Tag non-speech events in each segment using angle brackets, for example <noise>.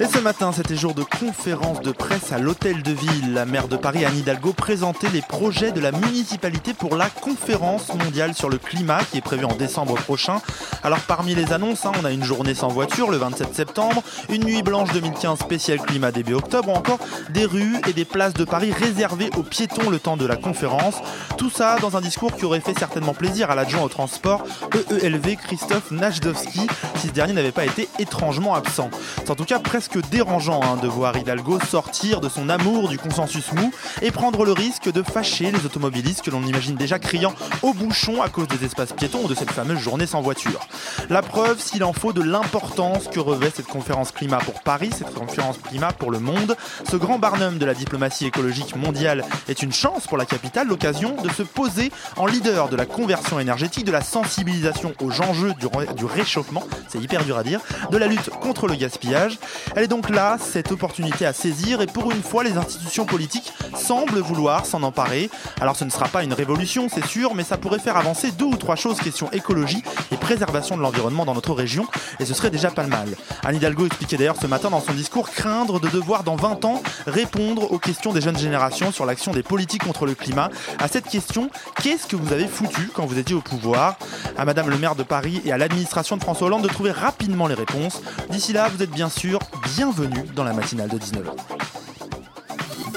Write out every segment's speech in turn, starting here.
Et ce matin, c'était jour de conférence de presse à l'Hôtel de Ville. La maire de Paris, Anne Hidalgo, présentait les projets de la municipalité pour la conférence mondiale sur le climat qui est prévue en décembre prochain. Alors parmi les annonces, hein, on a une journée sans voiture le 27 septembre, une nuit blanche 2015 spéciale climat début octobre, ou encore des rues et des places de Paris réservées aux piétons le temps de la conférence. Tout ça dans un discours qui aurait fait certainement plaisir à l'adjoint au transport EELV Christophe Najdowski, si ce dernier n'avait pas été étrangement absent. En tout cas presque dérangeant hein, de voir Hidalgo sortir de son amour du consensus mou et prendre le risque de fâcher les automobilistes que l'on imagine déjà criant au bouchon à cause des espaces piétons ou de cette fameuse journée sans voiture. La preuve, s'il en faut, de l'importance que revêt cette conférence climat pour Paris, cette conférence climat pour le monde. Ce grand barnum de la diplomatie écologique mondiale est une chance pour la capitale, l'occasion de se poser en leader de la conversion énergétique, de la sensibilisation aux enjeux du, ré- du réchauffement, c'est hyper dur à dire, de la lutte contre le gaspillage. Elle est donc là, cette opportunité à saisir, et pour une fois, les institutions politiques semblent vouloir s'en emparer. Alors ce ne sera pas une révolution, c'est sûr, mais ça pourrait faire avancer deux ou trois choses, question écologie et préservation de l'environnement dans notre région, et ce serait déjà pas le mal. Anne Hidalgo expliquait d'ailleurs ce matin dans son discours craindre de devoir dans 20 ans répondre aux questions des jeunes générations sur l'action des politiques contre le climat. À cette question, qu'est-ce que vous avez foutu quand vous étiez au pouvoir? À Madame le maire de Paris et à l'administration de François Hollande de trouver rapidement les réponses. D'ici là, vous êtes bien sûr bienvenue dans la matinale de 19h.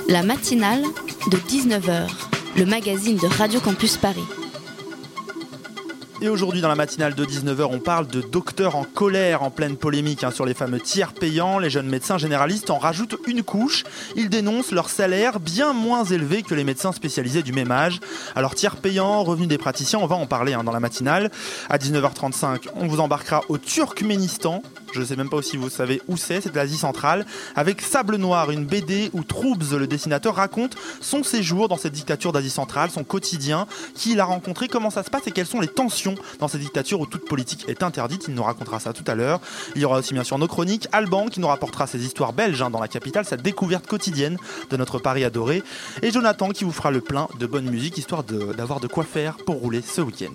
La matinale de 19h, le magazine de Radio Campus Paris. Et aujourd'hui, dans la matinale de 19h, on parle de docteurs en colère en pleine polémique hein, sur les fameux tiers payants. Les jeunes médecins généralistes en rajoutent une couche. Ils dénoncent leur salaire bien moins élevé que les médecins spécialisés du même âge. Alors, tiers payants, revenus des praticiens, on va en parler hein, dans la matinale. À 19h35, on vous embarquera au Turkménistan. Je ne sais même pas si vous savez où c'est, c'est de l'Asie centrale. Avec Sable Noir, une BD où Troubs, le dessinateur, raconte son séjour dans cette dictature d'Asie centrale, son quotidien, qui il a rencontré, comment ça se passe et quelles sont les tensions dans cette dictature où toute politique est interdite. Il nous racontera ça tout à l'heure. Il y aura aussi bien sûr nos chroniques. Alban qui nous rapportera ses histoires belges hein, dans la capitale, sa découverte quotidienne de notre Paris adoré. Et Jonathan qui vous fera le plein de bonne musique, histoire d'avoir de, quoi faire pour rouler ce week-end.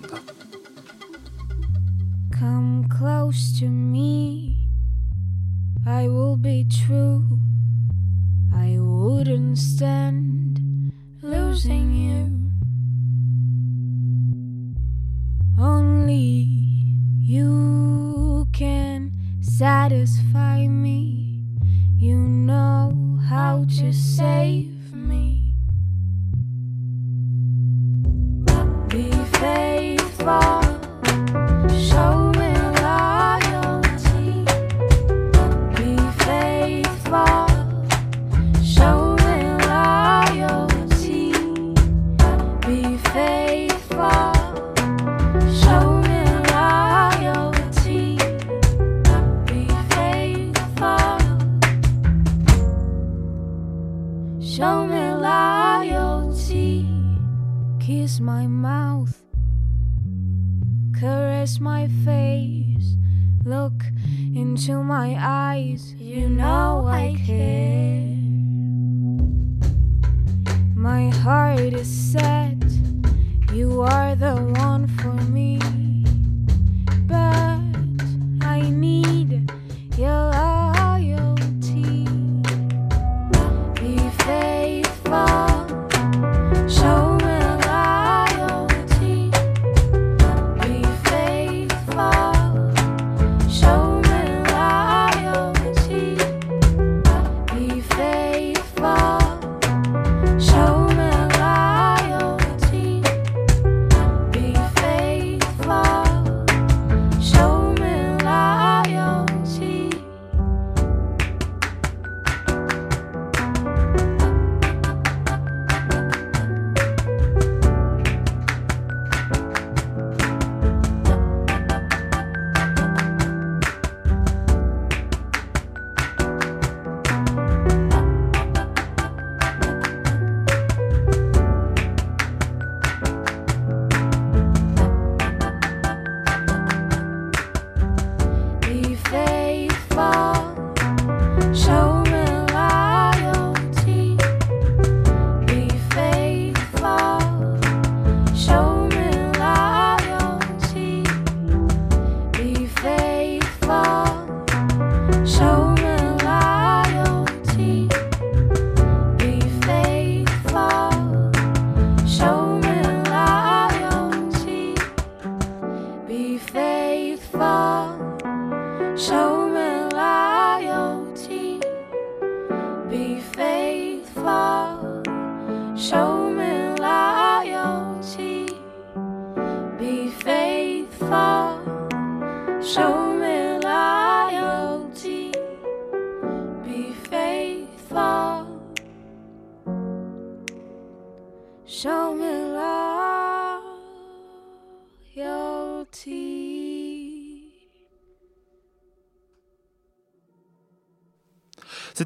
Come close to me. I will be true. I wouldn't stand losing you. Only you can satisfy me. You know how to save me. Be faithful. Show me loyalty. Be faithful.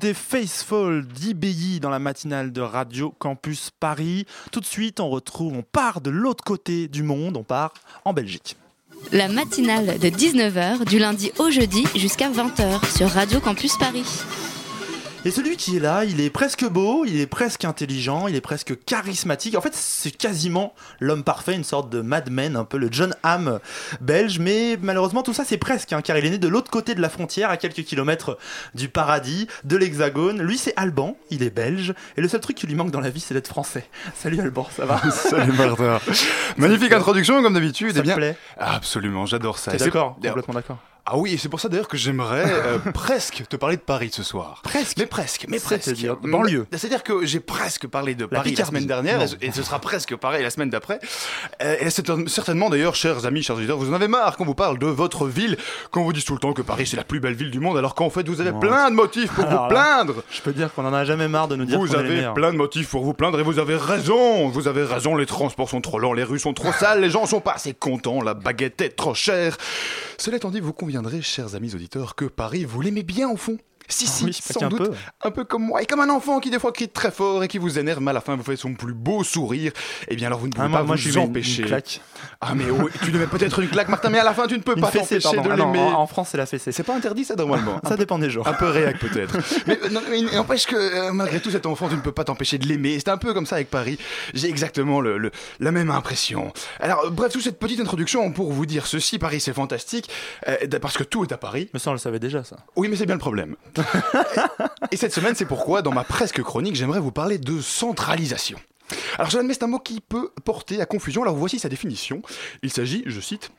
C'était Faceful d'IBI dans la matinale de Radio Campus Paris. Tout de suite, on retrouve, on part de l'autre côté du monde, on part en Belgique. La matinale de 19h du lundi au jeudi jusqu'à 20h sur Radio Campus Paris. Et celui qui est là, il est presque beau, il est presque intelligent, il est presque charismatique. En fait, c'est quasiment l'homme parfait, une sorte de madman, un peu le John Hamm belge. Mais malheureusement, tout ça, c'est presque, hein, car il est né de l'autre côté de la frontière, à quelques kilomètres du paradis, de l'hexagone. Lui, c'est Alban, il est belge. Et le seul truc qui lui manque dans la vie, c'est d'être français. <laughs> Salut Alban, ça va? <laughs> Salut Martin. Magnifique introduction comme d'habitude. Ça Eh te bien, plaît absolument, j'adore ça. T'es d'accord? Complètement d'accord. Ah oui, et c'est pour ça d'ailleurs que j'aimerais euh, <laughs> presque te parler de Paris ce soir. Presque Mais presque, mais presque. C'est-à-dire banlieue. C'est-à-dire que j'ai presque parlé de Paris la, semaine dernière, Non. et ce sera presque pareil la semaine d'après. Euh, Et c'est certainement d'ailleurs, chers amis, chers auditeurs, vous en avez marre qu'on vous parle de votre ville, qu'on vous dise tout le temps que Paris c'est la plus belle ville du monde, alors qu'en fait vous avez Non. plein de motifs pour <laughs> Alors vous là, plaindre. Je peux dire qu'on en a jamais marre de nous dire Vous est avez plein de motifs pour vous plaindre et vous avez raison. Vous avez raison, les transports sont trop lents, les rues sont trop sales, les gens sont pas assez contents, la baguette est trop chère. Cela étant dit, vous conviendrez, chers amis auditeurs, que Paris, vous l'aimez bien au fond. Si, si, Ah Oui, pas sans doute. peu. Un peu comme moi, et comme un enfant qui des fois crie très fort et qui vous énerve, mais à la fin vous fait son plus beau sourire. Eh bien alors vous ne pouvez Ah, pas moi, vous empêcher. Une claque. Ah mais oh, tu mets peut-être une claque, Martin, mais à la fin tu ne peux Une pas t'empêcher de Ah l'aimer. en, en France, c'est la fessée. C'est pas interdit ça normalement. <laughs> Ça dépend des jours. Un peu réac peut-être. <laughs> mais non, mais il n'empêche que euh, malgré tout cet enfant, tu ne peux pas t'empêcher de l'aimer. C'est un peu comme ça avec Paris. J'ai exactement le, le- la même impression. Alors euh, bref, toute cette petite introduction pour vous dire ceci, Paris c'est fantastique, euh, parce que tout est à Paris. Mais ça, on le savait déjà, ça. Oui, mais c'est bien le problème. <laughs> Et cette semaine, c'est pourquoi, dans ma presque chronique, j'aimerais vous parler de centralisation. Alors, j'admets, c'est un mot qui peut porter à confusion. Alors, voici sa définition. Il s'agit, je cite,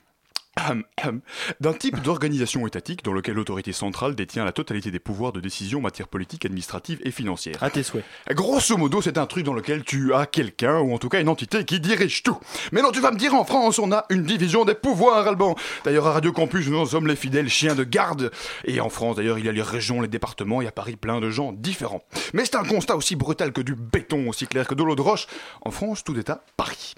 d'un type d'organisation étatique dans lequel l'autorité centrale détient la totalité des pouvoirs de décision en matière politique, administrative et financière. À tes souhaits. Grosso modo, c'est un truc dans lequel tu as quelqu'un, ou en tout cas une entité, qui dirige tout. Mais non, tu vas me dire, en France, on a une division des pouvoirs, Alban. D'ailleurs, à Radio Campus, nous sommes les fidèles chiens de garde. Et en France, d'ailleurs, il y a les régions, les départements, et à Paris, plein de gens différents. Mais c'est un constat aussi brutal que du béton, aussi clair que de l'eau de roche. En France, tout est à Paris.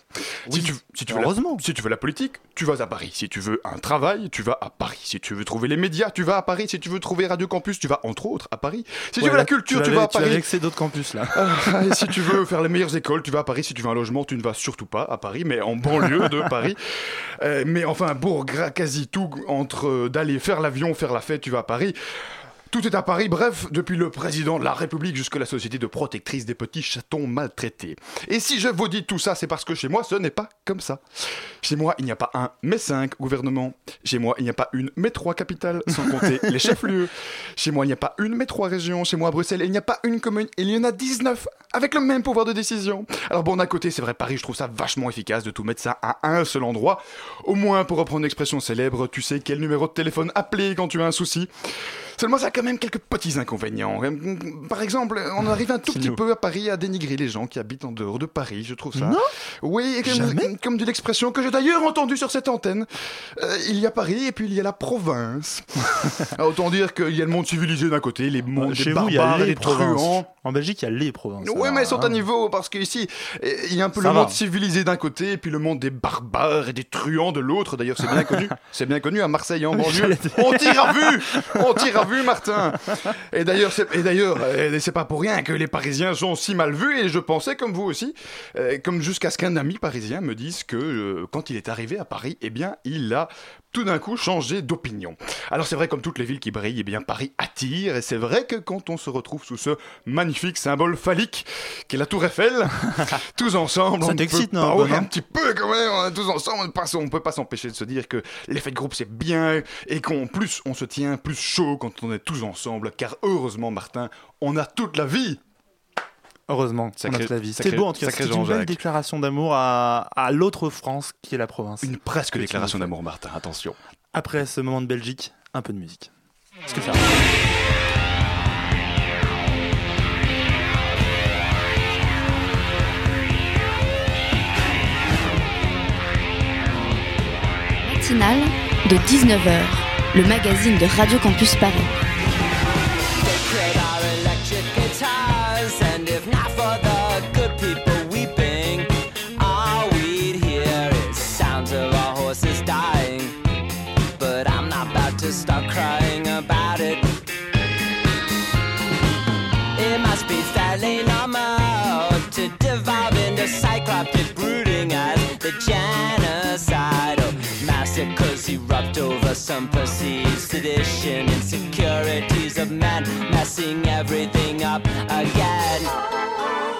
si tu, si tu veux la- heureusement. si tu veux la politique, tu vas à Paris. Si tu veux un travail, tu vas à Paris. Si tu veux trouver les médias, tu vas à Paris. Si tu veux trouver Radio Campus, tu vas entre autres à Paris. Si tu veux la culture, tu, vas à Tu Paris. vexer d'autres campus, là. Ah, et si tu veux faire les meilleures écoles, tu vas à Paris. Si tu veux un logement, tu ne vas surtout pas à Paris, mais en banlieue de Paris. Euh, mais enfin, pour gra- quasi tout, entre euh, d'aller faire l'avion, faire la fête, tu vas à Paris. Tout est à Paris, bref, depuis le président de la République jusqu'à la société de protectrice des petits chatons maltraités. Et si je vous dis tout ça, c'est parce que chez moi, ce n'est pas comme ça. Chez moi, il n'y a pas un, mais cinq gouvernements. Chez moi, il n'y a pas une, mais trois capitales, sans compter <laughs> les chefs-lieux. Chez moi, il n'y a pas une, mais trois régions. Chez moi, à Bruxelles, il n'y a pas une commune, il y en a 19, avec le même pouvoir de décision. Alors bon, d'un côté, c'est vrai, Paris, je trouve ça vachement efficace de tout mettre ça à un seul endroit. Au moins, pour reprendre une expression célèbre, tu sais quel numéro de téléphone appeler quand tu as un souci. Seulement, ça a quand même quelques petits inconvénients. Euh, Par exemple, on arrive un tout petit peu à Paris à dénigrer les gens qui habitent en dehors de Paris, je trouve ça. Non Oui, comme, comme dit l'expression que j'ai d'ailleurs entendue sur cette antenne. Euh, il y a Paris et puis il y a la province. <laughs> Ah, Autant dire qu'il y a le monde civilisé d'un côté, les mondes des Chez vous, y a barbares les des provinces. truands. En Belgique, il y a les provinces. Alors, mais elles sont à hein. niveau parce qu'ici, euh, il y a un peu Ça le va. monde civilisé d'un côté et puis le monde des barbares et des truands de l'autre. D'ailleurs, c'est bien <laughs> connu. C'est bien connu à Marseille en banlieue. J'allais dire. On tire à vue, on tire à vue, Martin. Et d'ailleurs, c'est, et d'ailleurs, euh, c'est pas pour rien que les Parisiens sont si mal vus. Et je pensais, comme vous aussi, euh, comme jusqu'à ce qu'un ami parisien me dise que euh, quand il est arrivé à Paris, eh bien, il a tout d'un coup changé d'opinion. Alors c'est vrai, comme toutes les villes qui brillent, eh bien Paris attire, et c'est vrai que quand on se retrouve sous ce magnifique symbole phallique qu'est la Tour Eiffel, <laughs> tous ensemble, Ça t'excite, non, pas- un non petit peu quand même, on est tous ensemble, on ne pas- on peut pas s'empêcher de se dire que l'effet de groupe c'est bien, et qu'en plus on se tient plus chaud quand on est tous ensemble, car heureusement Martin, on a toute la vie Heureusement, sacré, la vie. C'est beau en tout cas. C'est une belle déclaration d'amour à, l'autre France qui est la province. Une presque déclaration d'amour, Martin. Attention. Après ce moment de Belgique, un peu de musique. Ce que ça. Matinale de 19h, le magazine de Radio Campus Paris. some perceived sedition, insecurities of man, messing everything up again.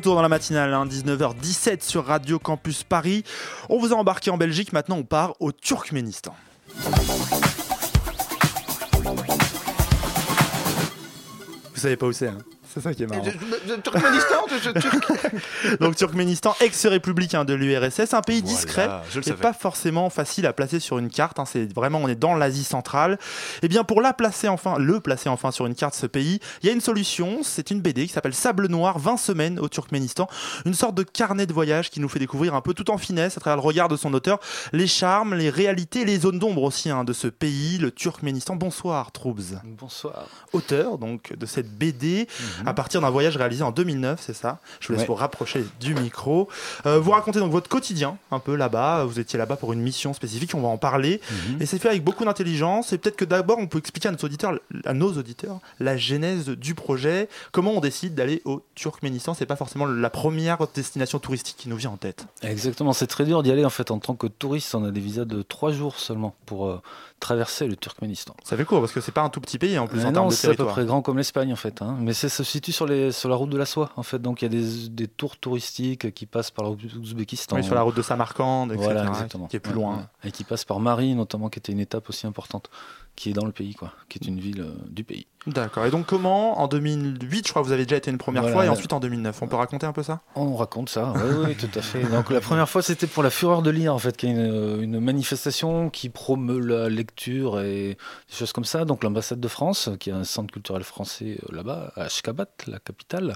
retour dans la matinale, hein, 19h17 sur Radio Campus Paris. On vous a embarqué en Belgique, maintenant on part au Turkménistan. Vous savez pas où c'est, hein c'est ça qui est marrant. Je- je- Turkménistan, je- je- Turc- Donc Turkménistan, ex-république hein, de l'URSS, un pays Voilà, discret je le et pas forcément facile à placer sur une carte. hein, c'est vraiment, on est dans l'Asie centrale. Et bien pour la placer enfin, le placer enfin sur une carte ce pays, il y a une solution. C'est une BD qui s'appelle Sable Noir, 20 semaines au Turkménistan, une sorte de carnet de voyage qui nous fait découvrir un peu tout en finesse à travers le regard de son auteur les charmes, les réalités, les zones d'ombre aussi hein, de ce pays, le Turkménistan. Bonsoir Troubs, Bonsoir. auteur donc de cette BD Mhm. À partir d'un voyage réalisé en 2009, c'est ça? Je vous laisse Ouais. vous rapprocher du micro. Euh, vous racontez donc votre quotidien un peu là-bas. Vous étiez là-bas pour une mission spécifique, on va en parler. Mhm. Et c'est fait avec beaucoup d'intelligence. Et peut-être que d'abord, on peut expliquer à nos auditeurs, à nos auditeurs, la genèse du projet. Comment on décide d'aller au Turkménistan? C'est pas forcément la première destination touristique qui nous vient en tête. Exactement, c'est très dur d'y aller en fait. En tant que touriste, on a des visas de trois jours seulement pour euh, traverser le Turkménistan. Ça fait court parce que c'est pas un tout petit pays en plus Euh, en non, termes de c'est à peu près grand comme l'Espagne en fait. hein. Mais se situe sur, les, sur la route de la soie en fait. Donc il y a des, des tours touristiques qui passent par l'Ouzbékistan. Oui, sur la route de Samarcande, etc. Voilà. Qui est plus loin. Et qui passe par Marie, notamment, qui était une étape aussi importante, qui est dans le pays, quoi, qui est une ville euh, du pays. D'accord. Et donc comment en 2008, je crois que vous avez déjà été une première Voilà. fois, et ensuite en 2009. On peut raconter un peu ça? On raconte ça, oui, oui, tout à fait. Donc la première fois, c'était pour la Fureur de lire, en fait, qui est une, une manifestation qui promeut la lecture et des choses comme ça. Donc l'ambassade de France, qui est un centre culturel français euh, là-bas, à Ashgabat, la capitale,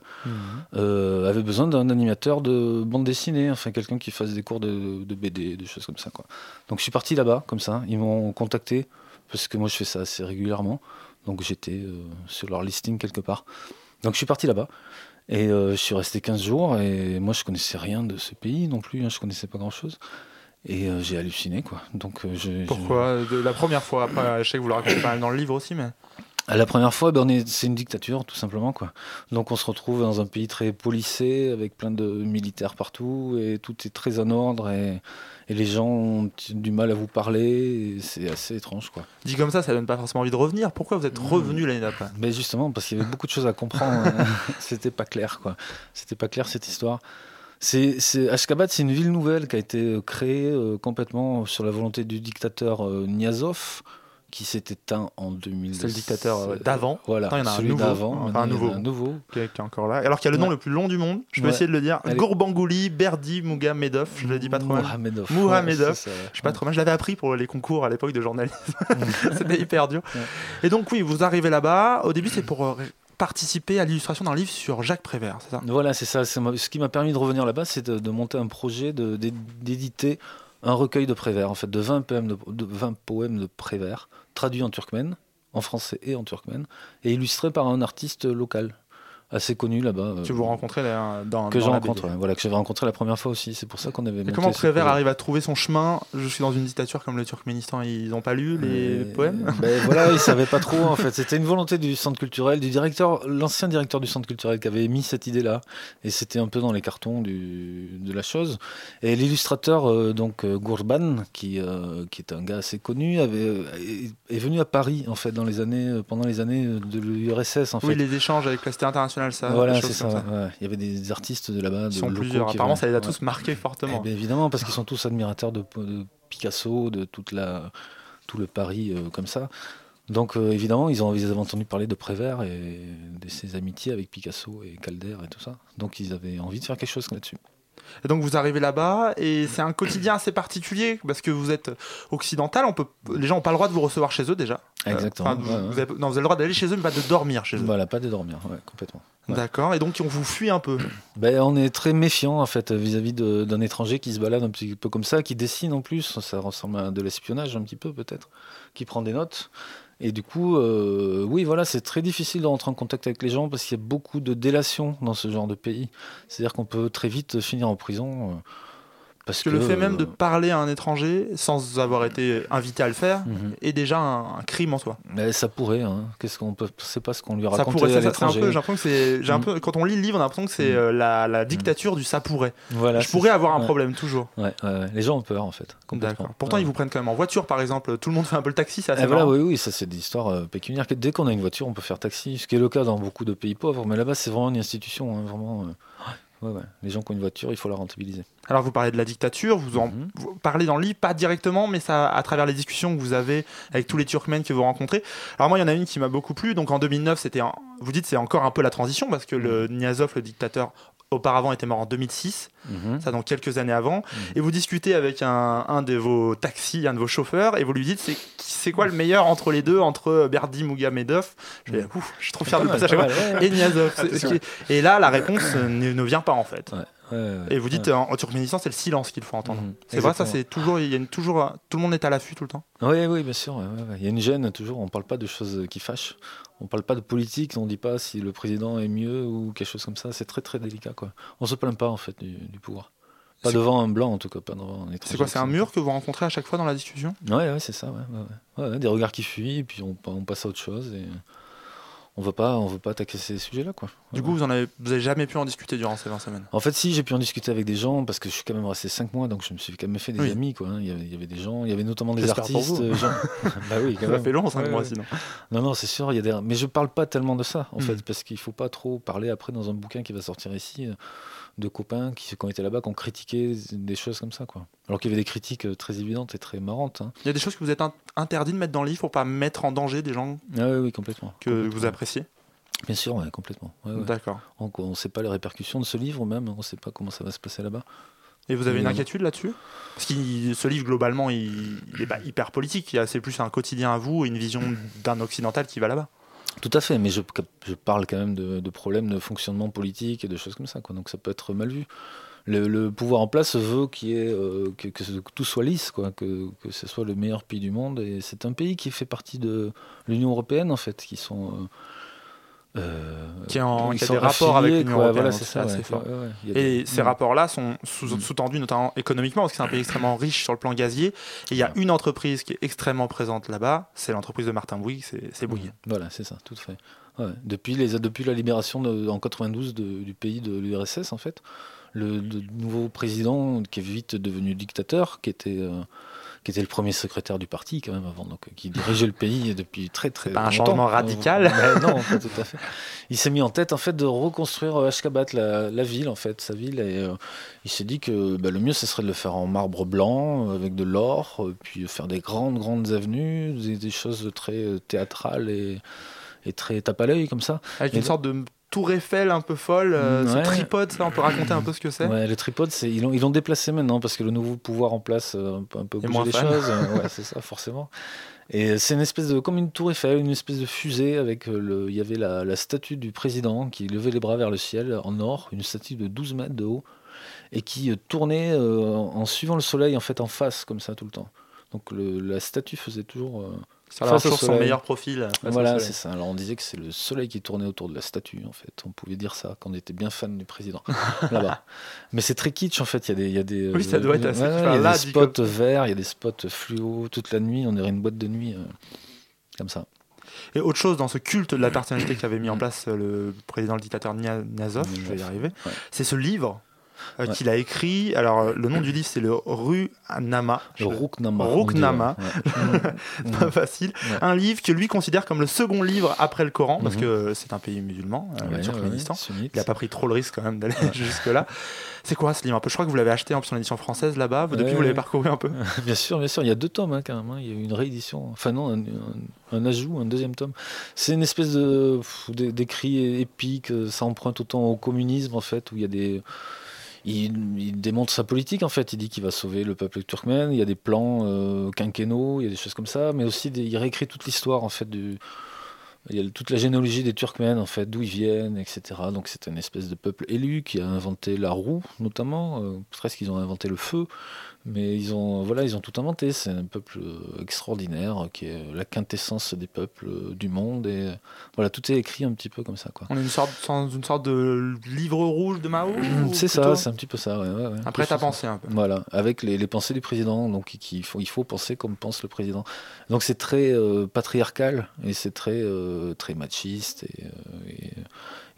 euh, avait besoin d'un animateur de bande dessinée, enfin quelqu'un qui fasse des cours de, de BD, des choses comme ça. Quoi. Donc je suis parti là-bas, comme ça. Ils m'ont contacté, parce que moi je fais ça assez régulièrement. Donc j'étais euh, sur leur listing quelque part. Donc je suis parti là-bas. Et euh, je suis resté 15 jours et moi je connaissais rien de ce pays non plus, hein, je connaissais pas grand-chose. Et euh, j'ai halluciné quoi. Donc euh, je- Pourquoi? La première fois, après, je sais que vous le racontez pas mal dans le livre aussi, mais. La première fois, ben, est- c'est une dictature, tout simplement. Quoi. Donc on se retrouve dans un pays très policé, avec plein de militaires partout, et tout est très en ordre, et, et les gens ont du mal à vous parler, c'est assez étrange. Quoi. Dit comme ça, ça donne pas forcément envie de revenir. Pourquoi vous êtes revenu l'année d'après? Mais justement, parce qu'il y avait beaucoup de choses à comprendre, hein. <laughs> <laughs> c'était pas clair. quoi. C'était pas clair cette histoire. C'est, c'est, Ashgabat, c'est une ville nouvelle qui a été euh, créée euh, complètement sur la volonté du dictateur euh, Niazov, qui s'est éteint en 2000. C'est le dictateur euh, d'avant. Voilà, il y en a un nouveau. d'avant. Enfin, un maintenant, il y en nouveau. a un nouveau. Qui est, qui est encore là. Alors qu'il y a le nom Ouais. le plus long du monde, je peux Ouais. essayer de le dire. Allez. Gourbangouli Berdi Mugamedov, je le dis pas trop mal. Ouais, ouais. Je sais pas trop mal, je l'avais appris pour les concours à l'époque de journalisme. <laughs> C'était hyper dur. Et donc, oui, vous arrivez là-bas. Au début, c'est pour euh, participer à l'illustration d'un livre sur Jacques Prévert, c'est ça? Voilà, c'est ça. c'est Ce qui m'a permis de revenir là-bas, c'est de, de monter un projet, de- d'é- d'éditer un recueil de Prévert, en fait, de 20 poèmes de, de 20 poèmes de Prévert, traduits en turkmène, en français et en turkmène, et illustrés par un artiste local, assez connu là-bas. euh, Que vous rencontrez là, dans, que j'ai la rencontré, ouais, voilà, que j'avais rencontré la première fois aussi. C'est pour ça qu'on avait. Et comment Prévert arrive à trouver son chemin? Je suis dans une dictature comme le Turkménistan, ils n'ont pas lu les Euh, poèmes? ben voilà, ils savaient pas trop en fait. C'était une volonté du centre culturel, du directeur, l'ancien directeur du centre culturel qui avait mis cette idée-là, et c'était un peu dans les cartons du, de la chose. Et l'illustrateur euh, donc Gourban, qui euh, qui est un gars assez connu, avait est, est venu à Paris en fait dans les années pendant les années de l'URSS en fait. Oui, les échanges avec la cité internationale, ça. voilà, c'est ça, ouais. Il y avait des artistes de là-bas, Ils sont plusieurs. Apparemment, ça les a tous marqués fortement. Eh bien, évidemment, parce qu'ils sont tous admirateurs de, de Picasso, de toute la, tout le Paris euh, comme ça. Donc, euh, évidemment, ils, ont, ils avaient entendu parler de Prévert et de ses amitiés avec Picasso et Calder et tout ça. Donc, ils avaient envie de faire quelque chose là-dessus. Et donc vous arrivez là-bas et c'est un quotidien assez particulier parce que vous êtes occidental, on peut, les gens n'ont pas le droit de vous recevoir chez eux déjà. Exactement, enfin, vous, ouais, ouais. vous avez, non, vous avez le droit d'aller chez eux mais pas de dormir chez eux. Voilà, pas de dormir, ouais, complètement. Ouais. D'accord, et donc on vous fuit un peu. <clears throat> Ben, on est très méfiant en fait vis-à-vis d'un étranger qui se balade un petit peu comme ça, qui dessine en plus, ça ressemble à de l'espionnage un petit peu peut-être, qui prend des notes. Et du coup, euh, oui, voilà, c'est très difficile de rentrer en contact avec les gens parce qu'il y a beaucoup de délations dans ce genre de pays. C'est-à-dire qu'on peut très vite finir en prison. euh, parce que le fait même de euh, parler à un étranger sans avoir été invité à le faire Mhm. est déjà un, un crime en soi. mais ça pourrait. Hein. Qu'est-ce qu'on peut, c'est pas ce qu'on lui Ça raconte pourrait, à ça, ça, l'étranger. j'ai l'impression que c'est, j'ai un Mhm. peu, quand on lit le livre, on a l'impression que c'est Mhm. euh, la, la dictature du ça pourrait. Voilà, Je pourrais ça. avoir un Ouais. problème toujours. Ouais. Les gens ont peur en fait. Pourtant, ils vous prennent quand même en voiture, par exemple. Tout le monde fait un peu le taxi, assez Eh voilà, oui, oui, ça c'est des histoires euh, pécuniaires. Dès qu'on a une voiture, on peut faire taxi, ce qui est le cas dans beaucoup de pays pauvres. Mais là-bas, c'est vraiment une institution, hein, vraiment. euh, ouais, ouais. Les gens qui ont une voiture, il faut la rentabiliser. Alors vous parlez de la dictature, vous en Mhm. vous parlez dans le livre, pas directement, mais ça à travers les discussions que vous avez avec tous les Turkmènes que vous rencontrez. Alors moi, il y en a une qui m'a beaucoup plu. Donc en 2009, c'était, un- vous dites, c'est encore un peu la transition parce que le Niazov, le dictateur, auparavant était mort en 2006, Mhm. ça donc quelques années avant. Et vous discutez avec un, un de vos taxis, un de vos chauffeurs, et vous lui dites, c'est, c'est quoi le meilleur entre les deux, entre Berdi Mougomedov je, fais, Ouf, je suis trop fier de le mal, passer à chaque pas fois, mal, ouais. et Niazov. Et là, la réponse euh, ne, ne vient pas en fait. Ouais, ouais, ouais. Et vous dites, Ouais. euh, en, en Turkménistan, c'est le silence qu'il faut entendre. Mhm. C'est vrai, ça, c'est toujours, il y a une- toujours, euh, tout le monde est à l'affût tout le temps. Oui, oui, bien sûr. Il y a une gêne toujours. On parle pas de choses qui fâchent. On parle pas de politique. On dit pas si le président est mieux ou quelque chose comme ça. C'est très très délicat. Quoi. On se plaint pas en fait du, du pouvoir. Pas devant un blanc en tout cas, pas devant un étranger. C'est quoi, c'est un mur que vous rencontrez à chaque fois dans la discussion? Ouais, ouais, c'est ça. Ouais, ouais, ouais. Ouais, ouais, des regards qui fuient, et puis on, on passe à autre chose. Et on veut pas, on veut pas attaquer ces sujets-là, quoi. Du coup, vous en avez, vous avez jamais pu en discuter durant ces 20 semaines? En fait, si, j'ai pu en discuter avec des gens parce que je suis quand même resté 5 mois, donc je me suis quand même fait des Oui. amis. Quoi, hein. il, y avait, il y avait des gens, il y avait notamment des pour artistes. gens- <laughs> <laughs> bah oui, quand Ça même. fait long, 5 Ouais, mois ouais. sinon. Non, non, c'est sûr, il y a des... mais je parle pas tellement de ça, en Mm. fait, parce qu'il faut pas trop parler après dans un bouquin qui va sortir ici de copains qui, qui ont été là-bas, qui ont critiqué des choses comme ça, quoi. Alors qu'il y avait des critiques euh, très évidentes et très marrantes. hein. Il y a des choses que vous êtes in- interdit de mettre dans le livre pour pas mettre en danger des gens Ah oui, oui, complètement. que Complètement. vous appréciez. Bien sûr, ouais, complètement. Ouais, ouais. D'accord. On ne sait pas les répercussions de ce livre, même, on ne sait pas comment ça va se passer là-bas. Et vous avez une Euh, inquiétude là-dessus? Parce que ce livre, globalement, il, il est pas hyper politique. C'est plus un quotidien à vous et une vision d'un occidental qui va là-bas. Tout à fait, mais je, parle quand même de, problèmes de fonctionnement politique et de choses comme ça, quoi. donc ça peut être mal vu. Le, pouvoir en place veut y ait, euh, que tout soit lisse, quoi, que, que ce soit le meilleur pays du monde, et c'est un pays qui fait partie de l'Union Européenne, en fait, qui sont... euh, euh, Qui en- qui a des rapports avec l'Union européenne, Voilà, c'est ça. ouais, fort. ouais, ouais, Et des- ces rapports-là sont sous- Mm. sous-tendus notamment économiquement, parce que c'est un pays extrêmement riche sur le plan gazier. Et il y a une entreprise qui est extrêmement présente là-bas, c'est l'entreprise de Martin Bouygues, c'est Bouygues. Voilà, c'est ça, tout à fait. Depuis, les, depuis la libération de- en 92 de- du pays de l'URSS, en fait, le, le nouveau président, qui est vite devenu dictateur, qui était, euh, qui était le premier secrétaire du parti quand même avant, donc euh, qui dirigeait le pays depuis très très pas un longtemps. changement Euh, radical. <laughs> non, pas tout à fait. Il s'est mis en tête en fait de reconstruire euh, Ashgabat, la, la ville en fait, sa ville, et euh, il s'est dit que bah, le mieux ce serait de le faire en marbre blanc avec de l'or, puis faire des grandes grandes avenues, des, des choses très théâtrales et, et très tape à l'œil comme ça. Avec Et une sorte de tour Eiffel un peu folle, euh, ce Ouais. tripode, ça, on peut raconter un peu ce que c'est Ouais, le tripode, c'est ils l'ont ils l'ont déplacé maintenant parce que le nouveau pouvoir en place euh, un peu, moins les fan. choses. Euh, <laughs> ouais, c'est ça, forcément. Et c'est une espèce de comme une tour Eiffel, une espèce de fusée avec euh, le. Il y avait la, la statue du président qui levait les bras vers le ciel en or, une statue de 12 mètres de haut et qui euh, tournait euh, en suivant le soleil en fait en face comme ça tout le temps. Donc le- la statue faisait toujours. Euh, Ça face au toujours son meilleur profil. euh, Voilà, c'est ça. Alors on disait que c'est le soleil qui tournait autour de la statue, en fait. On pouvait dire ça, qu'on était bien fan du président <laughs> là-bas. Mais c'est très kitsch, en fait. Il y a des, il y a des, Oui, ça doit être assez ouais. Il y a Là, des spots verts, il y a des spots fluo toute la nuit. On dirait une boîte de nuit, euh, comme ça. Et autre chose dans ce culte de la <coughs> personnalité qu'avait mis en place euh, le président, le dictateur Nia- Nazov, je vais y arriver, Ouais. c'est ce livre euh, Ouais. qu'il a écrit. Alors, euh, le nom du livre, c'est le Ru Nama. Le Ruknama. Ruknama. ouais. <laughs> Pas facile. Ouais. Un livre que lui considère comme le second livre après le Coran, parce Mhm. que c'est un pays musulman, euh, le Turkménistan. ouais, sunnite. Il n'a pas pris trop le risque quand même d'aller <laughs> jusque-là. C'est quoi ce livre un peu? Je crois que vous l'avez acheté en plus en édition française là-bas. Depuis, vous l'avez parcouru un peu? <laughs> Bien sûr, bien sûr. Il y a deux tomes, hein, carrément. Il y a eu une réédition. Enfin, non, un, un- un ajout, un deuxième tome. C'est une espèce de d'écrit épique. euh, Ça emprunte autant au communisme, en fait, où il y a des. Il, démontre sa politique, en fait. Il dit qu'il va sauver le peuple turkmène. Il y a des plans euh, quinquennaux, il y a des choses comme ça. Mais aussi, des- il réécrit toute l'histoire, en fait, toute la généalogie des Turkmènes, en fait, d'où ils viennent, etc. Donc c'est une espèce de peuple élu qui a inventé la roue, notamment. Euh, presque, ils ont inventé le feu. Mais ils ont, voilà, ils ont tout inventé. C'est un peuple extraordinaire qui est la quintessence des peuples euh, du monde. Et euh, voilà, tout est écrit un petit peu comme ça. Quoi. On est une sorte, une sorte de livre rouge de Mao C'est ça, c'est un petit peu ça. ouais, ouais, ouais. Chose comme penser un peu. Voilà, avec les, les pensées du président. Donc, il, faut, il faut penser comme pense le président. Donc, c'est très euh, patriarcal et c'est très, euh, très machiste. Et, et,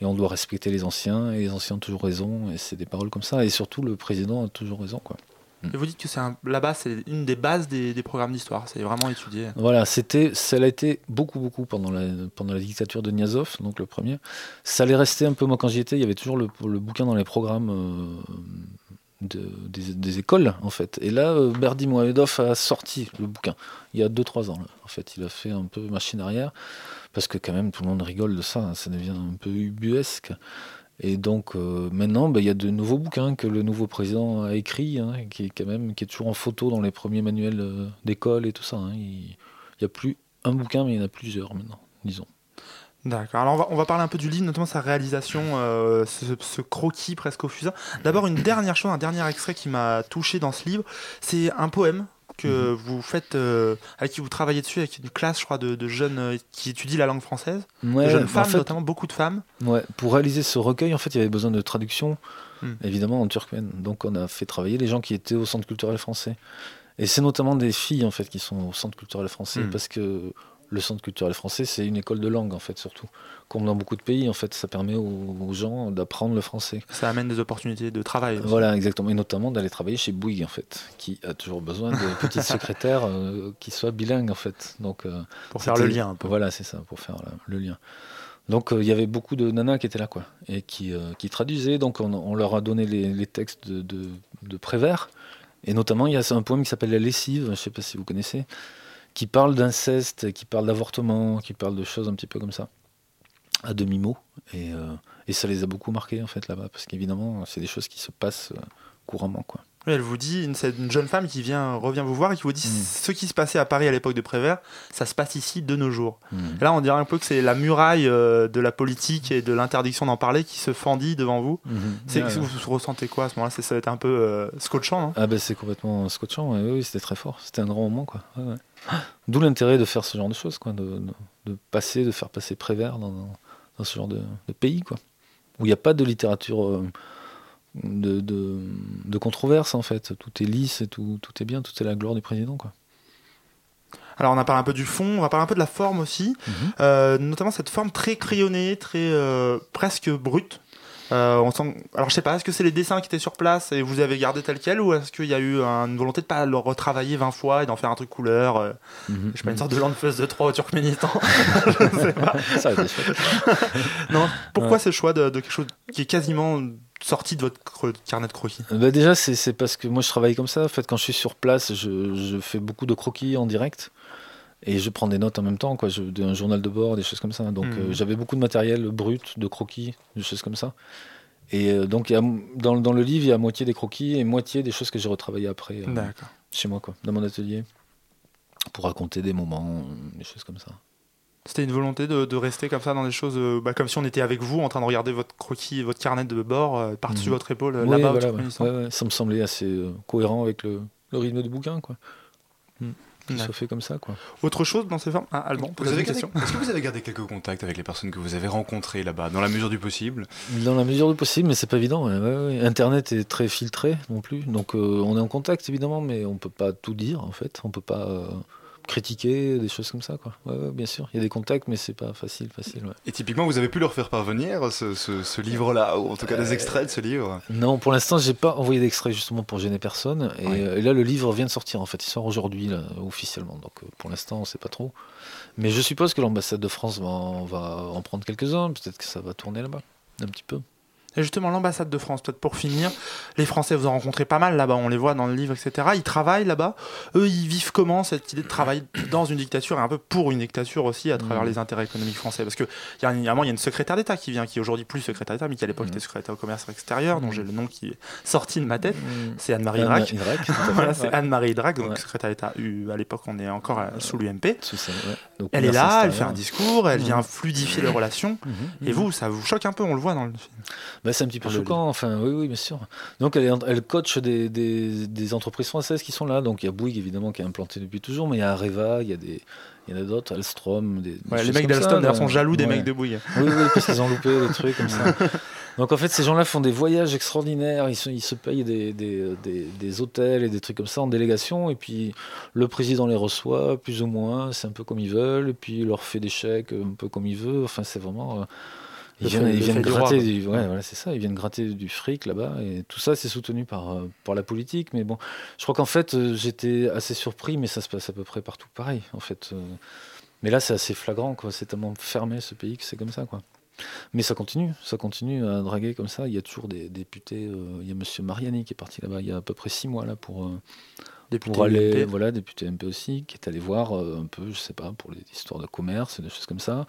et on doit respecter les anciens. Et les anciens ont toujours raison. Et c'est des paroles comme ça. Et surtout, le président a toujours raison. Quoi. Et vous dites que c'est là-bas, c'est une des bases des, des programmes d'histoire. C'est vraiment étudié. Voilà, c'était, ça l'a été beaucoup, beaucoup pendant la, pendant la dictature de Niazov, donc le premier. Ça allait rester un peu, moi quand j'y étais, il y avait toujours le, le bouquin dans les programmes euh, de- des, des écoles, en fait. Et là, euh, Berdi Mohamedov a sorti le bouquin, il y a 2-3 ans, là. en fait. Il a fait un peu machine arrière, parce que quand même, tout le monde rigole de ça, hein, ça devient un peu ubuesque. Et donc euh, maintenant, bah, il y a de nouveaux bouquins que le nouveau président a écrits, hein, qui est quand même qui est toujours en photo dans les premiers manuels euh, d'école et tout ça. hein. Il n'y a plus un bouquin, mais il y en a plusieurs maintenant, disons. D'accord. Alors on va, on va parler un peu du livre, notamment sa réalisation, euh, ce, ce croquis presque au fusain. D'abord, une dernière chose, un dernier extrait qui m'a touché dans ce livre, c'est un poème que vous faites, euh, avec qui vous travaillez dessus, avec une classe, je crois, de, de jeunes euh, qui étudient la langue française, Ouais, de jeunes en femmes, fait- notamment beaucoup de femmes. Ouais, pour réaliser ce recueil, en fait, il y avait besoin de traduction, Hmm. évidemment en turkmène. Donc on a fait travailler les gens qui étaient au centre culturel français. Et c'est notamment des filles, en fait, qui sont au centre culturel français, Hmm. parce que le centre culturel français, c'est une école de langue, en fait, surtout. Comme dans beaucoup de pays, en fait, ça permet aux, aux gens d'apprendre le français. Ça amène des opportunités de travail. aussi. Voilà, exactement. Et notamment d'aller travailler chez Bouygues, en fait, qui a toujours besoin de <laughs> petites secrétaires euh, qui soient bilingues, en fait. Donc, euh, Pour faire le lien un peu. Voilà, c'est ça, pour faire le, le lien. Donc, euh, il y avait beaucoup de nanas qui étaient là, quoi, et qui, euh, qui traduisaient. Donc, on, on leur a donné les, les textes de, de, de Prévert. Et notamment, il y a un poème qui s'appelle La lessive, je ne sais pas si vous connaissez, qui parle d'inceste, qui parle d'avortement, qui parle de choses un petit peu comme ça, à demi-mot. Et, euh, et ça les a beaucoup marqués, en fait, là-bas, parce qu'évidemment, c'est des choses qui se passent euh, couramment, quoi. Oui, elle vous dit, c'est une jeune femme qui vient, revient vous voir et qui vous dit Mm. ce qui se passait à Paris à l'époque de Prévert, ça se passe ici de nos jours. Mm. Là, on dirait un peu que c'est la muraille euh, de la politique et de l'interdiction d'en parler qui se fendit devant vous. Mhm. C'est, Ouais, vous, ressentez quoi à ce moment-là? C'est- Ça va être un peu euh, scotchant, non Ah ben c'est complètement scotchant, ouais, oui, c'était très fort, c'était un grand moment quoi. Ouais. D'où l'intérêt de faire ce genre de choses, quoi, de, de- de passer, de faire passer Prévert dans, ce genre de, de pays, quoi, où il n'y a pas de littérature euh, de, de, de controverse en fait, tout est lisse, et tout, tout est bien, tout est la gloire du président, quoi. Alors, on a parlé un peu du fond, on va parler un peu de la forme aussi, Mhm. Euh, notamment cette forme très crayonnée, très euh, presque brute. Euh, on sent... Alors, je sais pas, est-ce que c'est les dessins qui étaient sur place et vous avez gardé tel quel ou est-ce qu'il y a eu une volonté de pas le retravailler 20 fois et d'en faire un truc couleur euh, Mhm. Je sais pas, une sorte de Landfeuse de 3 au Turkménistan <laughs> Je sais pas. Ça. <laughs> Non, pourquoi Ouais. ce choix de, de quelque chose qui est quasiment sorti de votre carnet de croquis? Bah déjà, c'est c'est parce que moi je travaille comme ça. En fait, quand je suis sur place, je, je fais beaucoup de croquis en direct et je prends des notes en même temps, quoi. Je, un journal de bord, des choses comme ça. Donc Mhm. euh, j'avais beaucoup de matériel brut, de croquis, des choses comme ça. Et euh, donc a, dans, dans le livre, il y a moitié des croquis et moitié des choses que j'ai retravaillées après euh, chez moi, quoi, dans mon atelier, pour raconter des moments, des choses comme ça. C'était une volonté de, de rester comme ça dans des choses, bah, comme si on était avec vous en train de regarder votre croquis, votre carnet de bord par-dessus Mhm. votre épaule Oui, là-bas au voilà, ouais. Turkménistan. Ouais, ouais, ça me semblait assez cohérent avec le, le rythme du bouquin, quoi. Mm. Soit fait comme ça, quoi. Autre chose dans ces formes? Ah, Alban, Vous avez gardé- question Est-ce que vous avez gardé quelques contacts avec les personnes que vous avez rencontrées là-bas, dans la mesure du possible? Dans la mesure du possible, mais c'est pas évident. ouais, ouais, ouais. Internet est très filtré non plus, donc euh, on est en contact évidemment, mais on peut pas tout dire en fait. On peut pas euh, critiquer des choses comme ça, quoi. Ouais, ouais, bien sûr, il y a des contacts, mais c'est pas facile, facile. ouais. Et typiquement, vous avez pu leur faire parvenir ce, ce- ce livre-là, ou en tout cas des extraits de ce livre Non, pour l'instant, j'ai pas envoyé d'extrait justement pour gêner personne. Et, euh, et là, le livre vient de sortir en fait. Il sort aujourd'hui là, officiellement. Donc euh, pour l'instant, on sait pas trop. Mais je suppose que l'ambassade de France va en, va en prendre quelques-uns. Peut-être que ça va tourner là-bas un petit peu. Et justement, l'ambassade de France, peut-être pour finir, les Français, vous en rencontrez pas mal là-bas, on les voit dans le livre, etc. Ils travaillent là-bas. Eux, ils vivent comment cette idée de travailler dans une dictature et un peu pour une dictature aussi à travers Mhm. les intérêts économiques français? Parce qu'il y a évidemment, il y a une secrétaire d'État qui vient, qui est aujourd'hui plus secrétaire d'État, mais qui à l'époque Mhm. était secrétaire au commerce extérieur, dont j'ai le nom qui est sorti de ma tête. Mm. C'est Anne-Marie Anne- Drac. <laughs> Ouais. c'est Anne-Marie Drac, donc Ouais. secrétaire d'État. À l'époque, on est encore euh, sous l'UMP. Ouais. Elle est là, elle fait un discours, elle vient fluidifier les relations. Mhm. Et vous, ça vous choque un peu, on le voit dans le film. Bah, c'est un petit peu le choquant, enfin, oui, oui, bien sûr. Donc, elle, elle coach des, des, des entreprises françaises qui sont là. Donc, il y a Bouygues, évidemment, qui est implanté depuis toujours, mais il y a Areva, il y a des. Il y en a d'autres, Alstrom. Des, des Ouais, les mecs d'Alstom, d'ailleurs, là. sont jaloux des mecs de Bouygues. Oui, oui, parce qu'ils ont loupé des trucs comme ça. <laughs> Donc en fait, ces gens-là font des voyages extraordinaires, ils se, ils se payent des, des, des- des hôtels et des trucs comme ça en délégation, et puis le président les reçoit plus ou moins, c'est un peu comme ils veulent, et puis il leur fait des chèques un peu comme il veut, enfin c'est vraiment... euh, Ils viennent, fait- ils viennent du gratter, du, ouais, voilà, c'est ça. Ils viennent gratter du fric là-bas et tout ça, c'est soutenu par euh, par la politique. Mais bon, je crois qu'en fait, euh, j'étais assez surpris, mais ça se passe à peu près partout pareil, en fait. euh. Mais là, c'est assez flagrant, quoi. C'est tellement fermé ce pays que c'est comme ça, quoi. Mais ça continue, ça continue à draguer comme ça. Il y a toujours des députés. euh, il y a Monsieur Mariani qui est parti là-bas il y a à peu près six mois là pour. euh, Député pour aller, UMP. voilà, député MP aussi, qui est allé voir euh, un peu, je sais pas, pour les histoires de commerce, des choses comme ça.